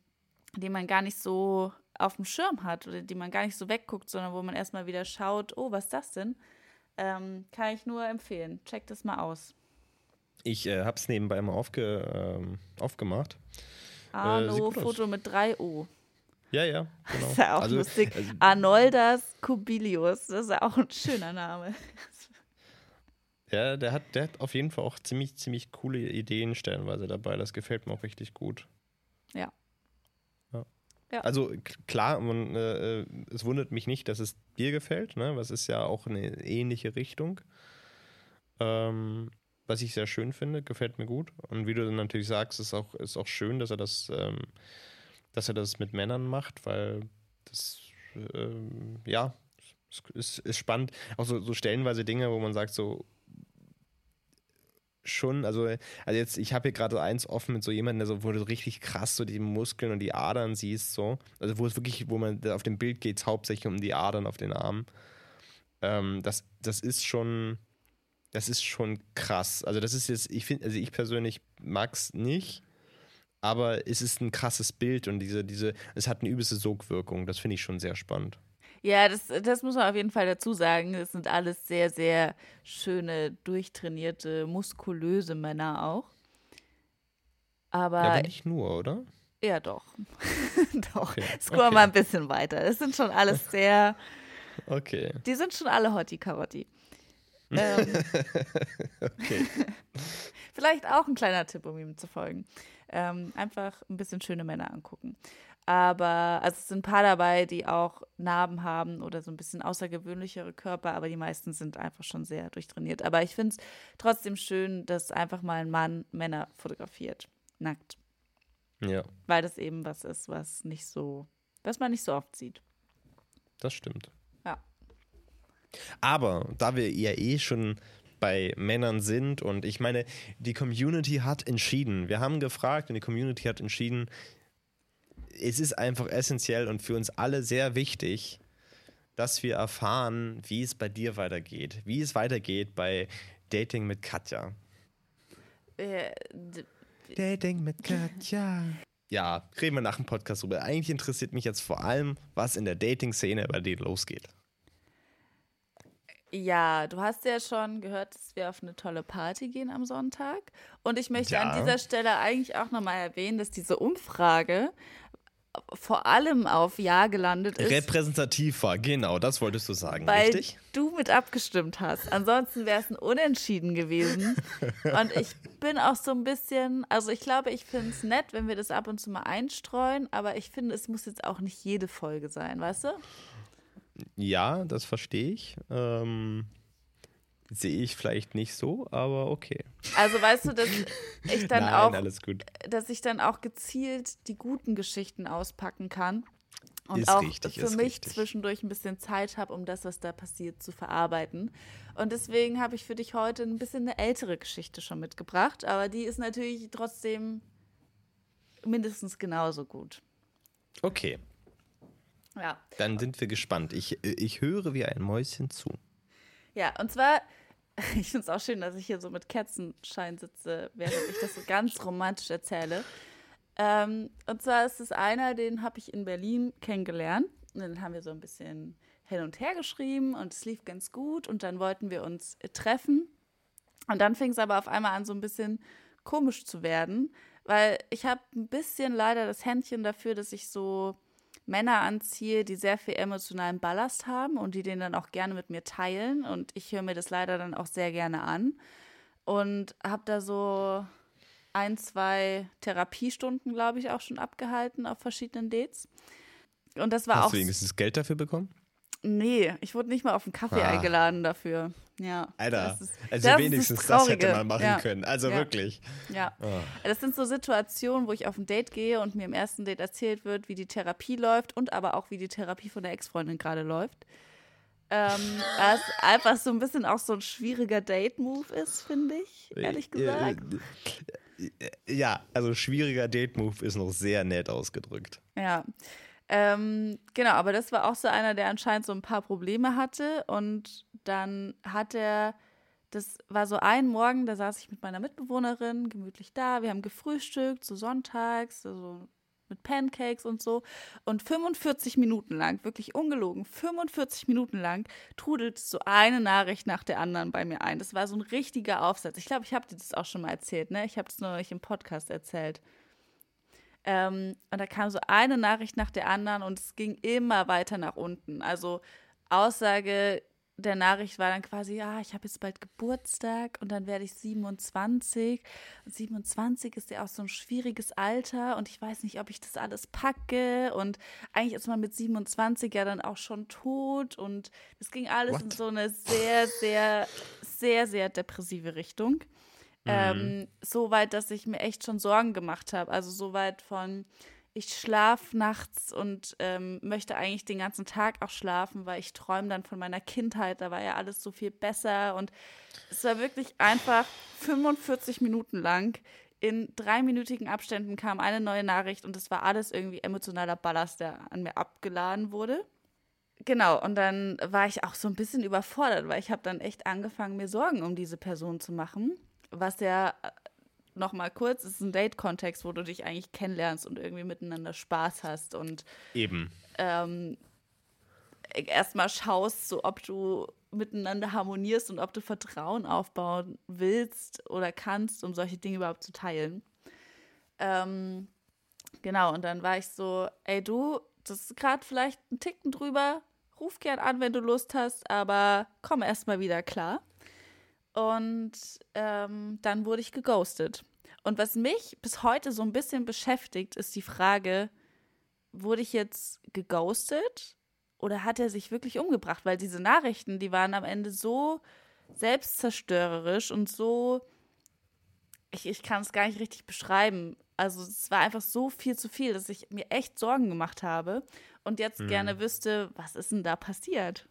die man gar nicht so auf dem Schirm hat oder die man gar nicht so wegguckt, sondern wo man erstmal wieder schaut, oh, was ist das denn? Ähm, kann ich nur empfehlen. Check das mal aus. Ich äh, habe es nebenbei mal aufge, ähm, aufgemacht. Arno aus. Foto mit drei O. Ja, ja, genau. Das [LAUGHS] ist ja auch also, lustig. Also, Arnoldas Kubilius, das ist ja auch ein schöner Name. [LAUGHS] ja, der hat, der hat auf jeden Fall auch ziemlich, ziemlich coole Ideen stellenweise dabei. Das gefällt mir auch richtig gut. Ja. Ja. Also klar, man, äh, äh, es wundert mich nicht, dass es dir gefällt, ne? Was ist ja auch eine ähnliche Richtung. Ähm, was ich sehr schön finde, gefällt mir gut. Und wie du dann natürlich sagst, ist auch, ist auch schön, dass er das, ähm, dass er das mit Männern macht, weil das, ähm, ja, ist, ist spannend. Auch so, so stellenweise Dinge, wo man sagt, so schon, also, also jetzt, ich habe hier gerade eins offen mit so jemandem, der so, wo du richtig krass so die Muskeln und die Adern siehst, so. Also wo es wirklich, wo man auf dem Bild geht, hauptsächlich um die Adern auf den Armen. Ähm, das, das ist schon, das ist schon krass. Also das ist jetzt, ich finde, also ich persönlich mag es nicht, aber es ist ein krasses Bild und diese, diese, es hat eine übelste Sogwirkung. Das finde ich schon sehr spannend. Ja, das, das muss man auf jeden Fall dazu sagen. Das sind alles sehr, sehr schöne, durchtrainierte, muskulöse Männer auch. Aber Ja, aber nicht nur, oder? ja, doch. [LAUGHS] doch. Okay, Scroll okay. mal ein bisschen weiter. Das sind schon alles [LAUGHS] sehr, Okay. die sind schon alle Hotti Karotti. [LAUGHS] ähm, Okay. Vielleicht auch ein kleiner Tipp, um ihm zu folgen. Ähm, einfach ein bisschen schöne Männer angucken. Aber also es sind ein paar dabei, die auch Narben haben oder so ein bisschen außergewöhnlichere Körper, aber die meisten sind einfach schon sehr durchtrainiert. Aber ich finde es trotzdem schön, dass einfach mal ein Mann Männer fotografiert, nackt. Ja, Weil das eben was ist, was nicht so, was man nicht so oft sieht. das stimmt. Ja. Aber da wir ja eh schon bei Männern sind und ich meine, die Community hat entschieden. Wir haben gefragt und die Community hat entschieden, es ist einfach essentiell und für uns alle sehr wichtig, dass wir erfahren, wie es bei dir weitergeht. Wie es weitergeht bei Dating mit Katja. Äh, Dating mit Katja. Ja, reden wir nach dem Podcast drüber. Eigentlich interessiert mich jetzt vor allem, was in der Dating-Szene bei dir losgeht. Ja, du hast ja schon gehört, dass wir auf eine tolle Party gehen am Sonntag. Und ich möchte Ja. an dieser Stelle eigentlich auch nochmal erwähnen, dass diese Umfrage vor allem auf Ja gelandet ist, Repräsentativ war, genau, das wolltest du sagen, weil richtig? du mit abgestimmt hast. Ansonsten wäre es ein Unentschieden gewesen. [LAUGHS] Und ich bin auch so ein bisschen, also ich glaube, ich finde es nett, wenn wir das ab und zu mal einstreuen, aber ich finde, es muss jetzt auch nicht jede Folge sein, weißt du? ja, das verstehe ich. Ähm, Sehe ich vielleicht nicht so, aber okay. Also weißt du, dass ich dann Nein, auch, dass ich dann auch gezielt die guten Geschichten auspacken kann. Und Ist auch richtig, für mich richtig. zwischendurch ein bisschen Zeit habe, um das, was da passiert, zu verarbeiten. Und deswegen habe ich für dich heute ein bisschen eine ältere Geschichte schon mitgebracht, aber die ist natürlich trotzdem mindestens genauso gut. Okay, Ja. dann sind wir gespannt. Ich, ich höre wie ein Mäuschen zu. Ja, und zwar, [LAUGHS] ich finde es auch schön, dass ich hier so mit Kerzenschein sitze, während ich das so ganz romantisch erzähle. Ähm, und zwar ist es einer, den habe ich in Berlin kennengelernt. Und dann haben wir so ein bisschen hin und her geschrieben und es lief ganz gut. Und dann wollten wir uns treffen. Und dann fing es aber auf einmal an, so ein bisschen komisch zu werden, weil ich habe ein bisschen leider das Händchen dafür, dass ich so Männer anziehe, die sehr viel emotionalen Ballast haben und die den dann auch gerne mit mir teilen. Und ich höre mir das leider dann auch sehr gerne an. Und habe da so ein, zwei Therapiestunden, glaube ich, auch schon abgehalten auf verschiedenen Dates. Und das war Hast auch. du wenigstens Geld dafür bekommen? Nee, ich wurde nicht mal auf einen Kaffee Ah. eingeladen dafür. Ja. Alter, das ist- also das wenigstens das hätte Traurige. man machen Ja. können. Also Ja. wirklich. Ja. Ah. Das sind so Situationen, wo ich auf ein Date gehe und mir im ersten Date erzählt wird, wie die Therapie läuft und aber auch, wie die Therapie von der Ex-Freundin gerade läuft. Ähm, was einfach so ein bisschen auch so ein schwieriger Date-Move ist, finde ich, ehrlich gesagt. Äh, äh, Ja, also schwieriger Date-Move ist noch sehr nett ausgedrückt. Ja. Ähm, genau, aber das war auch so einer, der anscheinend so ein paar Probleme hatte. Und dann hat er, das war so ein Morgen, da saß ich mit meiner Mitbewohnerin gemütlich da. Wir haben gefrühstückt, so sonntags, so mit Pancakes und so. Und 45 Minuten lang, wirklich ungelogen, 45 Minuten lang trudelt so eine Nachricht nach der anderen bei mir ein. Das war so ein richtiger Aufsatz. Ich glaube, ich habe dir das auch schon mal erzählt, ne? Ich habe es nicht im Podcast erzählt. Ähm, und da kam so eine Nachricht nach der anderen und es ging immer weiter nach unten. Also Aussage der Nachricht war dann quasi, ja, ich habe jetzt bald Geburtstag und dann werde ich 27. Und 27 ist ja auch so ein schwieriges Alter und ich weiß nicht, ob ich das alles packe. Und eigentlich ist man mit 27 ja dann auch schon tot. Und es ging alles in What? so eine sehr, sehr, sehr, sehr depressive Richtung. Ähm, so weit, dass ich mir echt schon Sorgen gemacht habe. Also so weit von, ich schlafe nachts und ähm, möchte eigentlich den ganzen Tag auch schlafen, weil ich träume dann von meiner Kindheit. Da war ja alles so viel besser. Und es war wirklich einfach 45 Minuten lang. In dreiminütigen Abständen kam eine neue Nachricht und es war alles irgendwie emotionaler Ballast, der an mir abgeladen wurde. Genau, und dann war ich auch so ein bisschen überfordert, weil ich habe dann echt angefangen, mir Sorgen um diese Person zu machen, was ja noch mal kurz ist ein Date-Kontext, wo du dich eigentlich kennenlernst und irgendwie miteinander Spaß hast und Eben. ähm, erstmal schaust, so ob du miteinander harmonierst und ob du Vertrauen aufbauen willst oder kannst, um solche Dinge überhaupt zu teilen. Ähm, genau, und dann war ich so, ey du, das ist gerade vielleicht ein Ticken drüber, ruf gern an, wenn du Lust hast, aber komm erst mal wieder klar. Und ähm, dann wurde ich geghostet. Und was mich bis heute so ein bisschen beschäftigt, ist die Frage, wurde ich jetzt geghostet oder hat er sich wirklich umgebracht? Weil diese Nachrichten, die waren am Ende so selbstzerstörerisch und so, ich, ich kann es gar nicht richtig beschreiben. Also es war einfach so viel zu viel, dass ich mir echt Sorgen gemacht habe und jetzt gerne wüsste, was ist denn da passiert?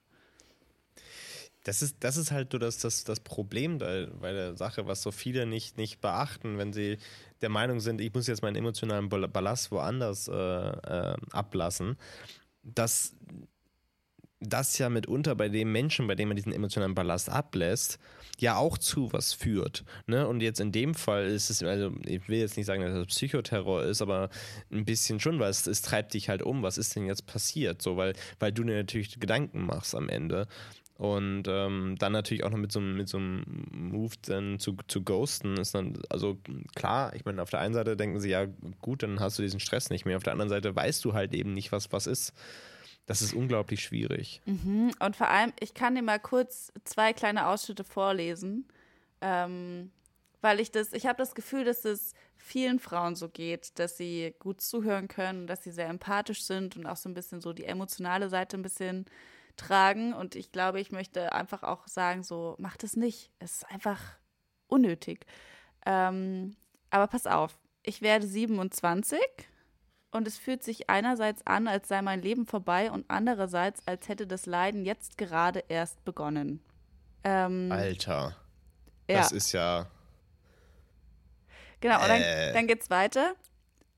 Das ist, das ist halt so das, das, das Problem bei, der Sache, was so viele nicht, nicht beachten, wenn sie der Meinung sind, ich muss jetzt meinen emotionalen Ball- Ballast woanders äh, äh, ablassen, dass das ja mitunter bei dem Menschen, bei dem man diesen emotionalen Ballast ablässt, ja auch zu was führt. Ne? Und jetzt in dem Fall ist es, also ich will jetzt nicht sagen, dass das Psychoterror ist, aber ein bisschen schon, weil es, es treibt dich halt um. Was ist denn jetzt passiert? So, weil, weil du dir natürlich Gedanken machst am Ende. Und ähm, dann natürlich auch noch mit so, einem- mit so einem Move dann zu, zu ghosten ist dann, also klar, ich meine, auf der einen Seite denken sie, ja gut, dann hast du diesen Stress nicht mehr. Auf der anderen Seite weißt du halt eben nicht, was was ist. Das ist unglaublich schwierig. Mhm. Und vor allem, ich kann dir mal kurz zwei kleine Ausschnitte vorlesen, ähm, weil ich das, ich habe das Gefühl, dass es vielen Frauen so geht, dass sie gut zuhören können, dass sie sehr empathisch sind und auch so ein bisschen so die emotionale Seite ein bisschen tragen. Und ich glaube, ich möchte einfach auch sagen, so, macht es nicht. Es ist einfach unnötig. Ähm, aber pass auf, ich werde 27 und es fühlt sich einerseits an, als sei mein Leben vorbei und andererseits, als hätte das Leiden jetzt gerade erst begonnen. Ähm, Alter. ja. Das ist ja. Genau, und dann, Äh. dann geht's weiter.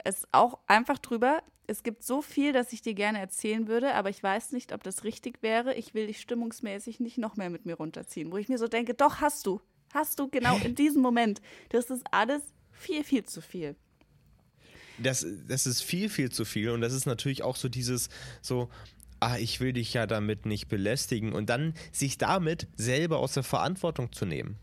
Es ist auch einfach drüber. Es gibt so viel, das ich dir gerne erzählen würde, aber ich weiß nicht, ob das richtig wäre. Ich will dich stimmungsmäßig nicht noch mehr mit mir runterziehen. Wo ich mir so denke, doch, hast du. Hast du genau in diesem Moment. Das ist alles viel, viel zu viel. Das, das ist viel, viel zu viel. Und das ist natürlich auch so dieses, so, ah, ich will dich ja damit nicht belästigen. Und dann sich damit selber aus der Verantwortung zu nehmen.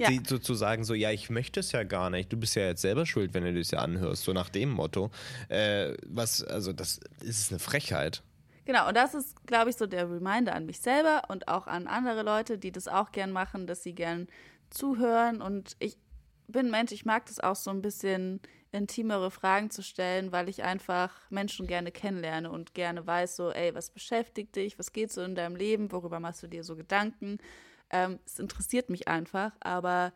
Ja. Sie sozusagen so, ja, ich möchte es ja gar nicht. Du bist ja jetzt selber schuld, wenn du das ja anhörst. So nach dem Motto. Äh, was, also, das ist eine Frechheit. Genau, und das ist, glaube ich, so der Reminder an mich selber und auch an andere Leute, die das auch gern machen, dass sie gern zuhören. Und ich bin Mensch, ich mag das auch so ein bisschen intimere Fragen zu stellen, weil ich einfach Menschen gerne kennenlerne und gerne weiß, so, ey, was beschäftigt dich, was geht so in deinem Leben, worüber machst du dir so Gedanken? Ähm, es interessiert mich einfach, aber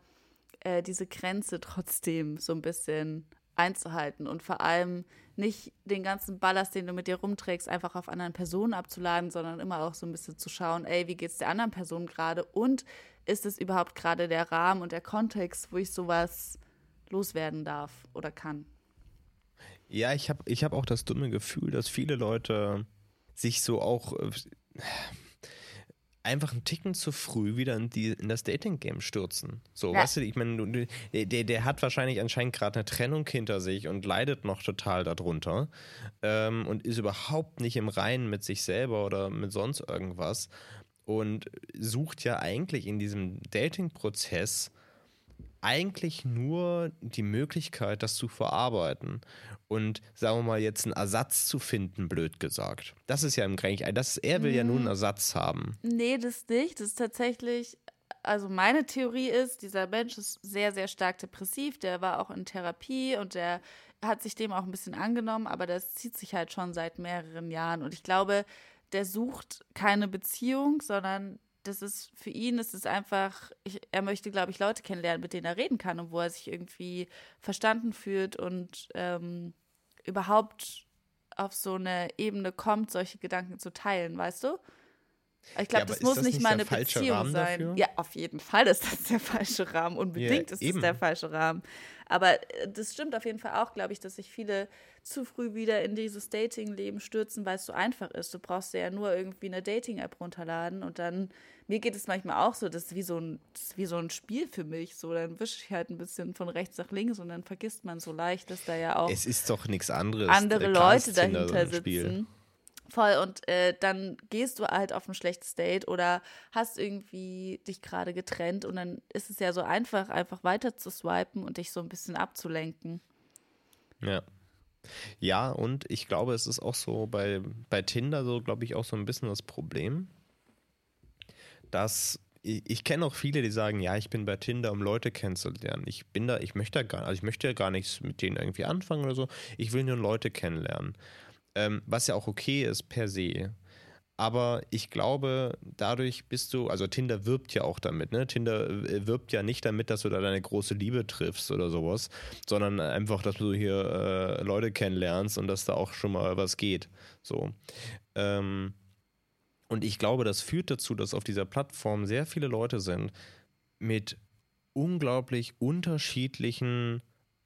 äh, diese Grenze trotzdem so ein bisschen einzuhalten und vor allem nicht den ganzen Ballast, den du mit dir rumträgst, einfach auf anderen Personen abzuladen, sondern immer auch so ein bisschen zu schauen, ey, wie geht's der anderen Person gerade und ist es überhaupt gerade der Rahmen und der Kontext, wo ich sowas loswerden darf oder kann? Ja, ich habe ich hab auch das dumme Gefühl, dass viele Leute sich so auch äh, einfach einen Ticken zu früh wieder in, die, in das Dating-Game stürzen. So, Ja. weißt du, ich meine, der, der hat wahrscheinlich anscheinend gerade eine Trennung hinter sich und leidet noch total darunter ähm, und ist überhaupt nicht im Reinen mit sich selber oder mit sonst irgendwas und sucht ja eigentlich in diesem Dating-Prozess eigentlich nur die Möglichkeit, das zu verarbeiten und sagen wir mal jetzt einen Ersatz zu finden, blöd gesagt. Das ist ja im Grunde, das er will ja nur einen Ersatz haben. Nee, das nicht. Das ist tatsächlich, also meine Theorie ist, dieser Mensch ist sehr, sehr stark depressiv. Der war auch in Therapie und der hat sich dem auch ein bisschen angenommen, aber das zieht sich halt schon seit mehreren Jahren. Und ich glaube, der sucht keine Beziehung, sondern das ist für ihn ist es einfach, ich, er möchte, glaube ich, Leute kennenlernen, mit denen er reden kann und wo er sich irgendwie verstanden fühlt und ähm, überhaupt auf so eine Ebene kommt, solche Gedanken zu teilen, weißt du? Ich glaube, aber das muss das nicht nicht mal der eine falsche Beziehung Rahmen sein. dafür? Ja, auf jeden Fall ist das der [LAUGHS] falsche Rahmen. Unbedingt ist eben. es der falsche Rahmen. Aber äh, das stimmt auf jeden Fall auch, glaube ich, dass sich viele zu früh wieder in dieses Dating-Leben stürzen, weil es so einfach ist. Du brauchst ja nur irgendwie eine Dating-App runterladen und dann, mir geht es manchmal auch so, das ist wie so ein, das wie so ein Spiel für mich. So, dann wische ich halt ein bisschen von rechts nach links und dann vergisst man so leicht, dass da ja auch Es ist doch nichts anderes. andere Leute dahinter sitzen. Voll, und äh, dann gehst du halt auf ein schlechtes Date oder hast irgendwie dich gerade getrennt und dann ist es ja so einfach, einfach weiter zu swipen und dich so ein bisschen abzulenken. Ja. Ja, und ich glaube, es ist auch so bei, bei Tinder so, glaube ich, auch so ein bisschen das Problem, dass ich, ich kenne auch viele, die sagen, ja, ich bin bei Tinder, um Leute kennenzulernen. Ich bin da, ich möchte da gar, also ich möchte ja gar nichts mit denen irgendwie anfangen oder so. Ich will nur Leute kennenlernen. Ähm, was ja auch okay ist per se. Aber ich glaube, dadurch bist du, also Tinder wirbt ja auch damit, ne? Tinder äh, wirbt ja nicht damit, dass du da deine große Liebe triffst oder sowas, sondern einfach, dass du hier äh, Leute kennenlernst und dass da auch schon mal was geht. So. Ähm, und ich glaube, das führt dazu, dass auf dieser Plattform sehr viele Leute sind mit unglaublich unterschiedlichen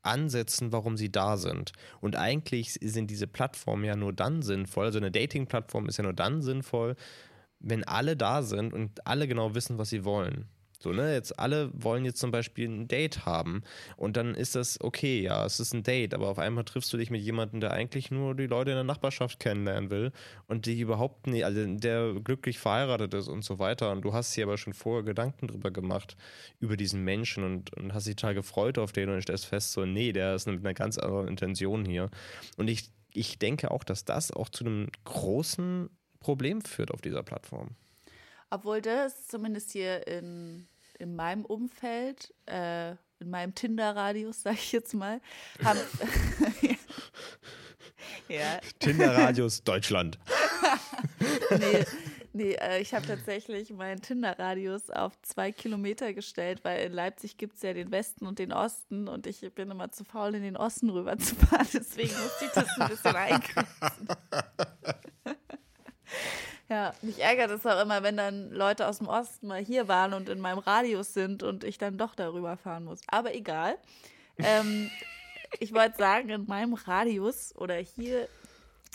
Ansätzen, warum sie da sind. Und eigentlich sind diese Plattformen ja nur dann sinnvoll, also eine Dating-Plattform ist ja nur dann sinnvoll, wenn alle da sind und alle genau wissen, was sie wollen. So, ne, jetzt alle wollen jetzt zum Beispiel ein Date haben und dann ist das okay, ja, es ist ein Date, aber auf einmal triffst du dich mit jemandem, der eigentlich nur die Leute in der Nachbarschaft kennenlernen will und die überhaupt nicht, also der glücklich verheiratet ist und so weiter und du hast dir aber schon vorher Gedanken drüber gemacht, über diesen Menschen und, und hast dich total gefreut auf den und stellst fest, so, nee, der ist mit einer ganz anderen Intention hier. Und ich, ich denke auch, dass das auch zu einem großen Problem führt auf dieser Plattform. Obwohl das zumindest hier in, in meinem Umfeld, äh, in meinem Tinder-Radius, sage ich jetzt mal, haben. [LAUGHS] ja, Tinder-Radius Deutschland. [LAUGHS] nee, Nee, äh, ich habe tatsächlich meinen Tinder-Radius auf zwei Kilometer gestellt, weil in Leipzig gibt es ja den Westen und den Osten und ich bin immer zu faul, in den Osten rüber zu fahren. [LAUGHS] Deswegen musste ich das ein bisschen eingrenzen. Ja, mich ärgert es auch immer, wenn dann Leute aus dem Osten mal hier waren und in meinem Radius sind und ich dann doch darüber fahren muss. Aber egal. Ähm, [LAUGHS] ich wollte sagen, in meinem Radius oder hier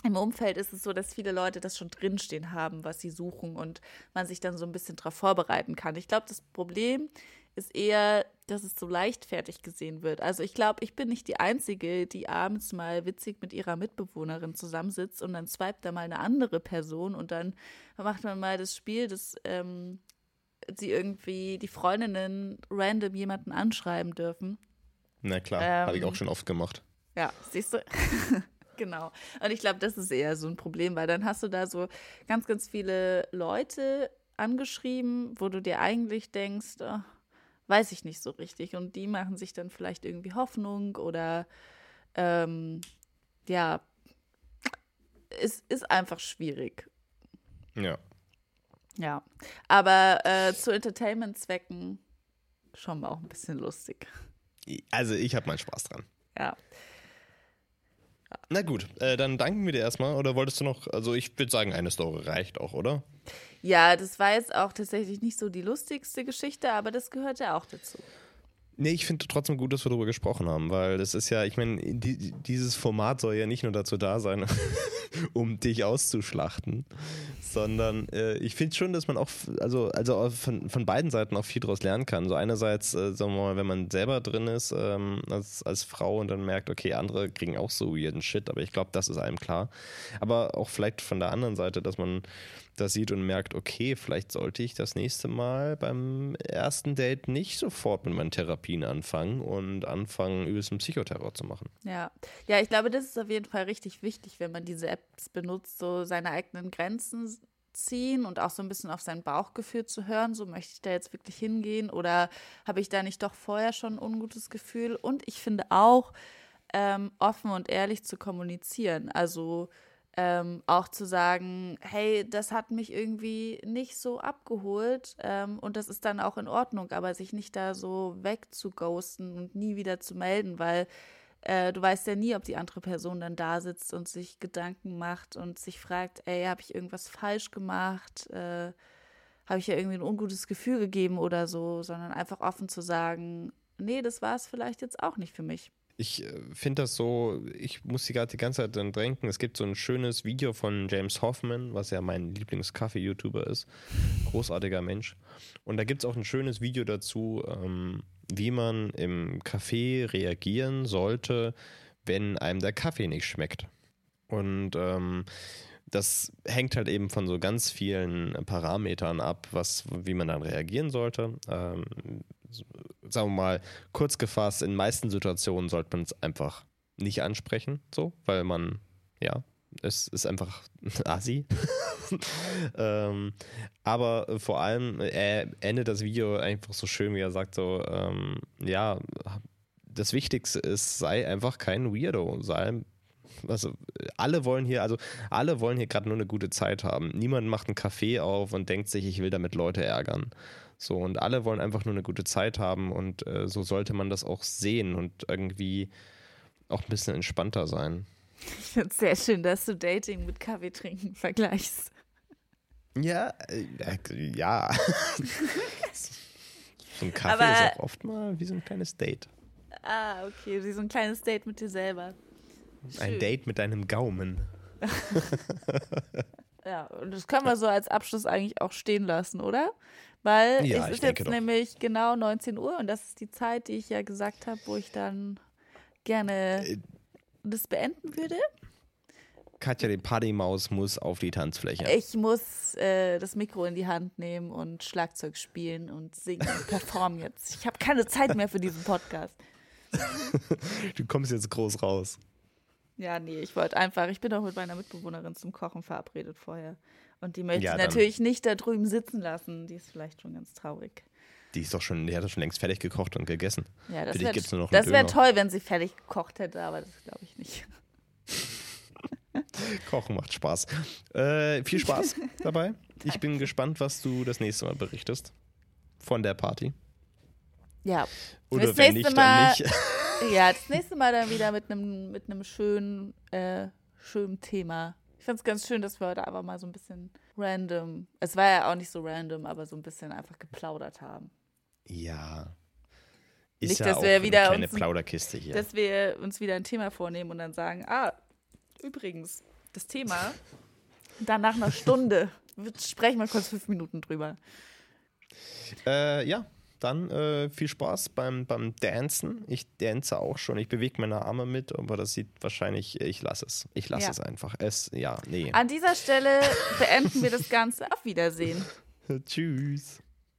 im Umfeld ist es so, dass viele Leute das schon drinstehen haben, was sie suchen und man sich dann so ein bisschen darauf vorbereiten kann. Ich glaube, das Problem ist eher, dass es so leichtfertig gesehen wird. Also ich glaube, ich bin nicht die Einzige, die abends mal witzig mit ihrer Mitbewohnerin zusammensitzt und dann swipet da mal eine andere Person und dann macht man mal das Spiel, dass ähm, sie irgendwie die Freundinnen random jemanden anschreiben dürfen. Na klar, Ähm, habe ich auch schon oft gemacht. Ja, siehst du? [LAUGHS] genau. Und ich glaube, das ist eher so ein Problem, weil dann hast du da so ganz, ganz viele Leute angeschrieben, wo du dir eigentlich denkst, oh, weiß ich nicht so richtig. Und die machen sich dann vielleicht irgendwie Hoffnung oder ähm, ja, es ist einfach schwierig. Ja. Ja. Aber äh, zu Entertainment-Zwecken schon mal auch ein bisschen lustig. Also ich habe meinen Spaß dran. Ja. Na gut, äh, dann danken wir dir erstmal. Oder wolltest du noch, also ich würde sagen, eine Story reicht auch, oder? Ja, das war jetzt auch tatsächlich nicht so die lustigste Geschichte, aber das gehört ja auch dazu. Nee, ich finde trotzdem gut, dass wir darüber gesprochen haben, weil das ist ja, ich meine, die, dieses Format soll ja nicht nur dazu da sein, [LAUGHS] um dich auszuschlachten, sondern äh, ich finde schon, dass man auch, also, also von, von beiden Seiten auch viel daraus lernen kann. So einerseits, äh, sagen wir mal, wenn man selber drin ist ähm, als, als Frau und dann merkt, okay, andere kriegen auch so weirden Shit, aber ich glaube, das ist einem klar. Aber auch vielleicht von der anderen Seite, dass man das sieht und merkt, okay, vielleicht sollte ich das nächste Mal beim ersten Date nicht sofort mit meinen Therapien anfangen und anfangen, übelst einen Psychoterror zu machen. Ja. Ja, ich glaube, das ist auf jeden Fall richtig wichtig, wenn man diese Apps benutzt, so seine eigenen Grenzen ziehen und auch so ein bisschen auf sein Bauchgefühl zu hören, so möchte ich da jetzt wirklich hingehen oder habe ich da nicht doch vorher schon ein ungutes Gefühl? Und ich finde auch, ähm, offen und ehrlich zu kommunizieren. Also ähm, auch zu sagen, hey, das hat mich irgendwie nicht so abgeholt ähm, und das ist dann auch in Ordnung, aber sich nicht da so wegzughosten und nie wieder zu melden, weil äh, du weißt ja nie, ob die andere Person dann da sitzt und sich Gedanken macht und sich fragt, ey, habe ich irgendwas falsch gemacht? Äh, habe ich ja irgendwie ein ungutes Gefühl gegeben oder so, sondern einfach offen zu sagen, nee, das war es vielleicht jetzt auch nicht für mich. Ich äh, finde das so, ich muss die gerade die ganze Zeit dran denken. Es gibt so ein schönes Video von James Hoffman, was ja mein Lieblings-Kaffee-YouTuber ist. Großartiger Mensch. Und da gibt es auch ein schönes Video dazu, ähm, wie man im Café reagieren sollte, wenn einem der Kaffee nicht schmeckt. Und ähm, das hängt halt eben von so ganz vielen Parametern ab, was, wie man dann reagieren sollte. Ähm, sagen wir mal, kurz gefasst, in meisten Situationen sollte man es einfach nicht ansprechen, so, weil man, ja, es ist einfach assi. [LAUGHS] ähm, aber vor allem, er endet das Video einfach so schön, wie er sagt, so, ähm, ja, das Wichtigste ist, sei einfach kein Weirdo, sei also alle wollen hier, also alle wollen hier gerade nur eine gute Zeit haben. Niemand macht einen Café auf und denkt sich, ich will damit Leute ärgern. So, und alle wollen einfach nur eine gute Zeit haben und äh, so sollte man das auch sehen und irgendwie auch ein bisschen entspannter sein. Ich finde es sehr schön, dass du Dating mit Kaffee trinken vergleichst. Ja, äh, ja. [LAUGHS] so ein Kaffee Aber- ist auch oft mal wie so ein kleines Date. Ah, okay, wie so ein kleines Date mit dir selber. Ein. Date mit deinem Gaumen. [LAUGHS] Ja, und das können wir so als Abschluss eigentlich auch stehen lassen, oder? Weil Ja, es ist jetzt doch. nämlich genau 19 Uhr und das ist die Zeit, die ich ja gesagt habe, wo ich dann gerne Äh. das beenden würde. Katja, die Partymaus muss auf die Tanzfläche. Ich muss äh, das Mikro in die Hand nehmen und Schlagzeug spielen und singen und performen jetzt. Ich habe keine Zeit mehr für diesen Podcast. [LAUGHS] Du kommst jetzt groß raus. Ja, nee, ich wollte einfach, ich bin auch mit meiner Mitbewohnerin zum Kochen verabredet vorher. Und die möchte Ja, ich natürlich nicht da drüben sitzen lassen. Die ist vielleicht schon ganz traurig. Die ist doch schon, die hat doch schon längst fertig gekocht und gegessen. Ja, das wäre das einen wär Döner. toll, wenn sie fertig gekocht hätte, aber das glaube ich nicht. [LAUGHS] Kochen macht Spaß. Äh, viel Spaß [LAUGHS] dabei. Ich bin gespannt, was du das nächste Mal berichtest. Von der Party. Ja. Oder Das wenn nächste nicht, Mal- dann nicht. [LAUGHS] Ja, das nächste Mal dann wieder mit einem mit einem schönen, äh, schönen Thema. Ich fand es ganz schön, dass wir heute einfach mal so ein bisschen random, es war ja auch nicht so random, aber so ein bisschen einfach geplaudert haben. Ja. Ist Nicht, ja dass wir eine wieder kleine uns- Plauderkiste hier. Dass wir uns wieder ein Thema vornehmen und dann sagen, ah, übrigens, das Thema, [LAUGHS] dann nach einer Stunde sprechen wir kurz fünf Minuten drüber. Äh, ja, dann äh, viel Spaß beim, beim Dancen. Ich dance auch schon. Ich bewege meine Arme mit, aber das sieht wahrscheinlich, ich lasse es. Ich lasse Ja. es einfach. Es, ja, nee. An dieser Stelle beenden wir das Ganze. Auf Wiedersehen. [LAUGHS] Tschüss.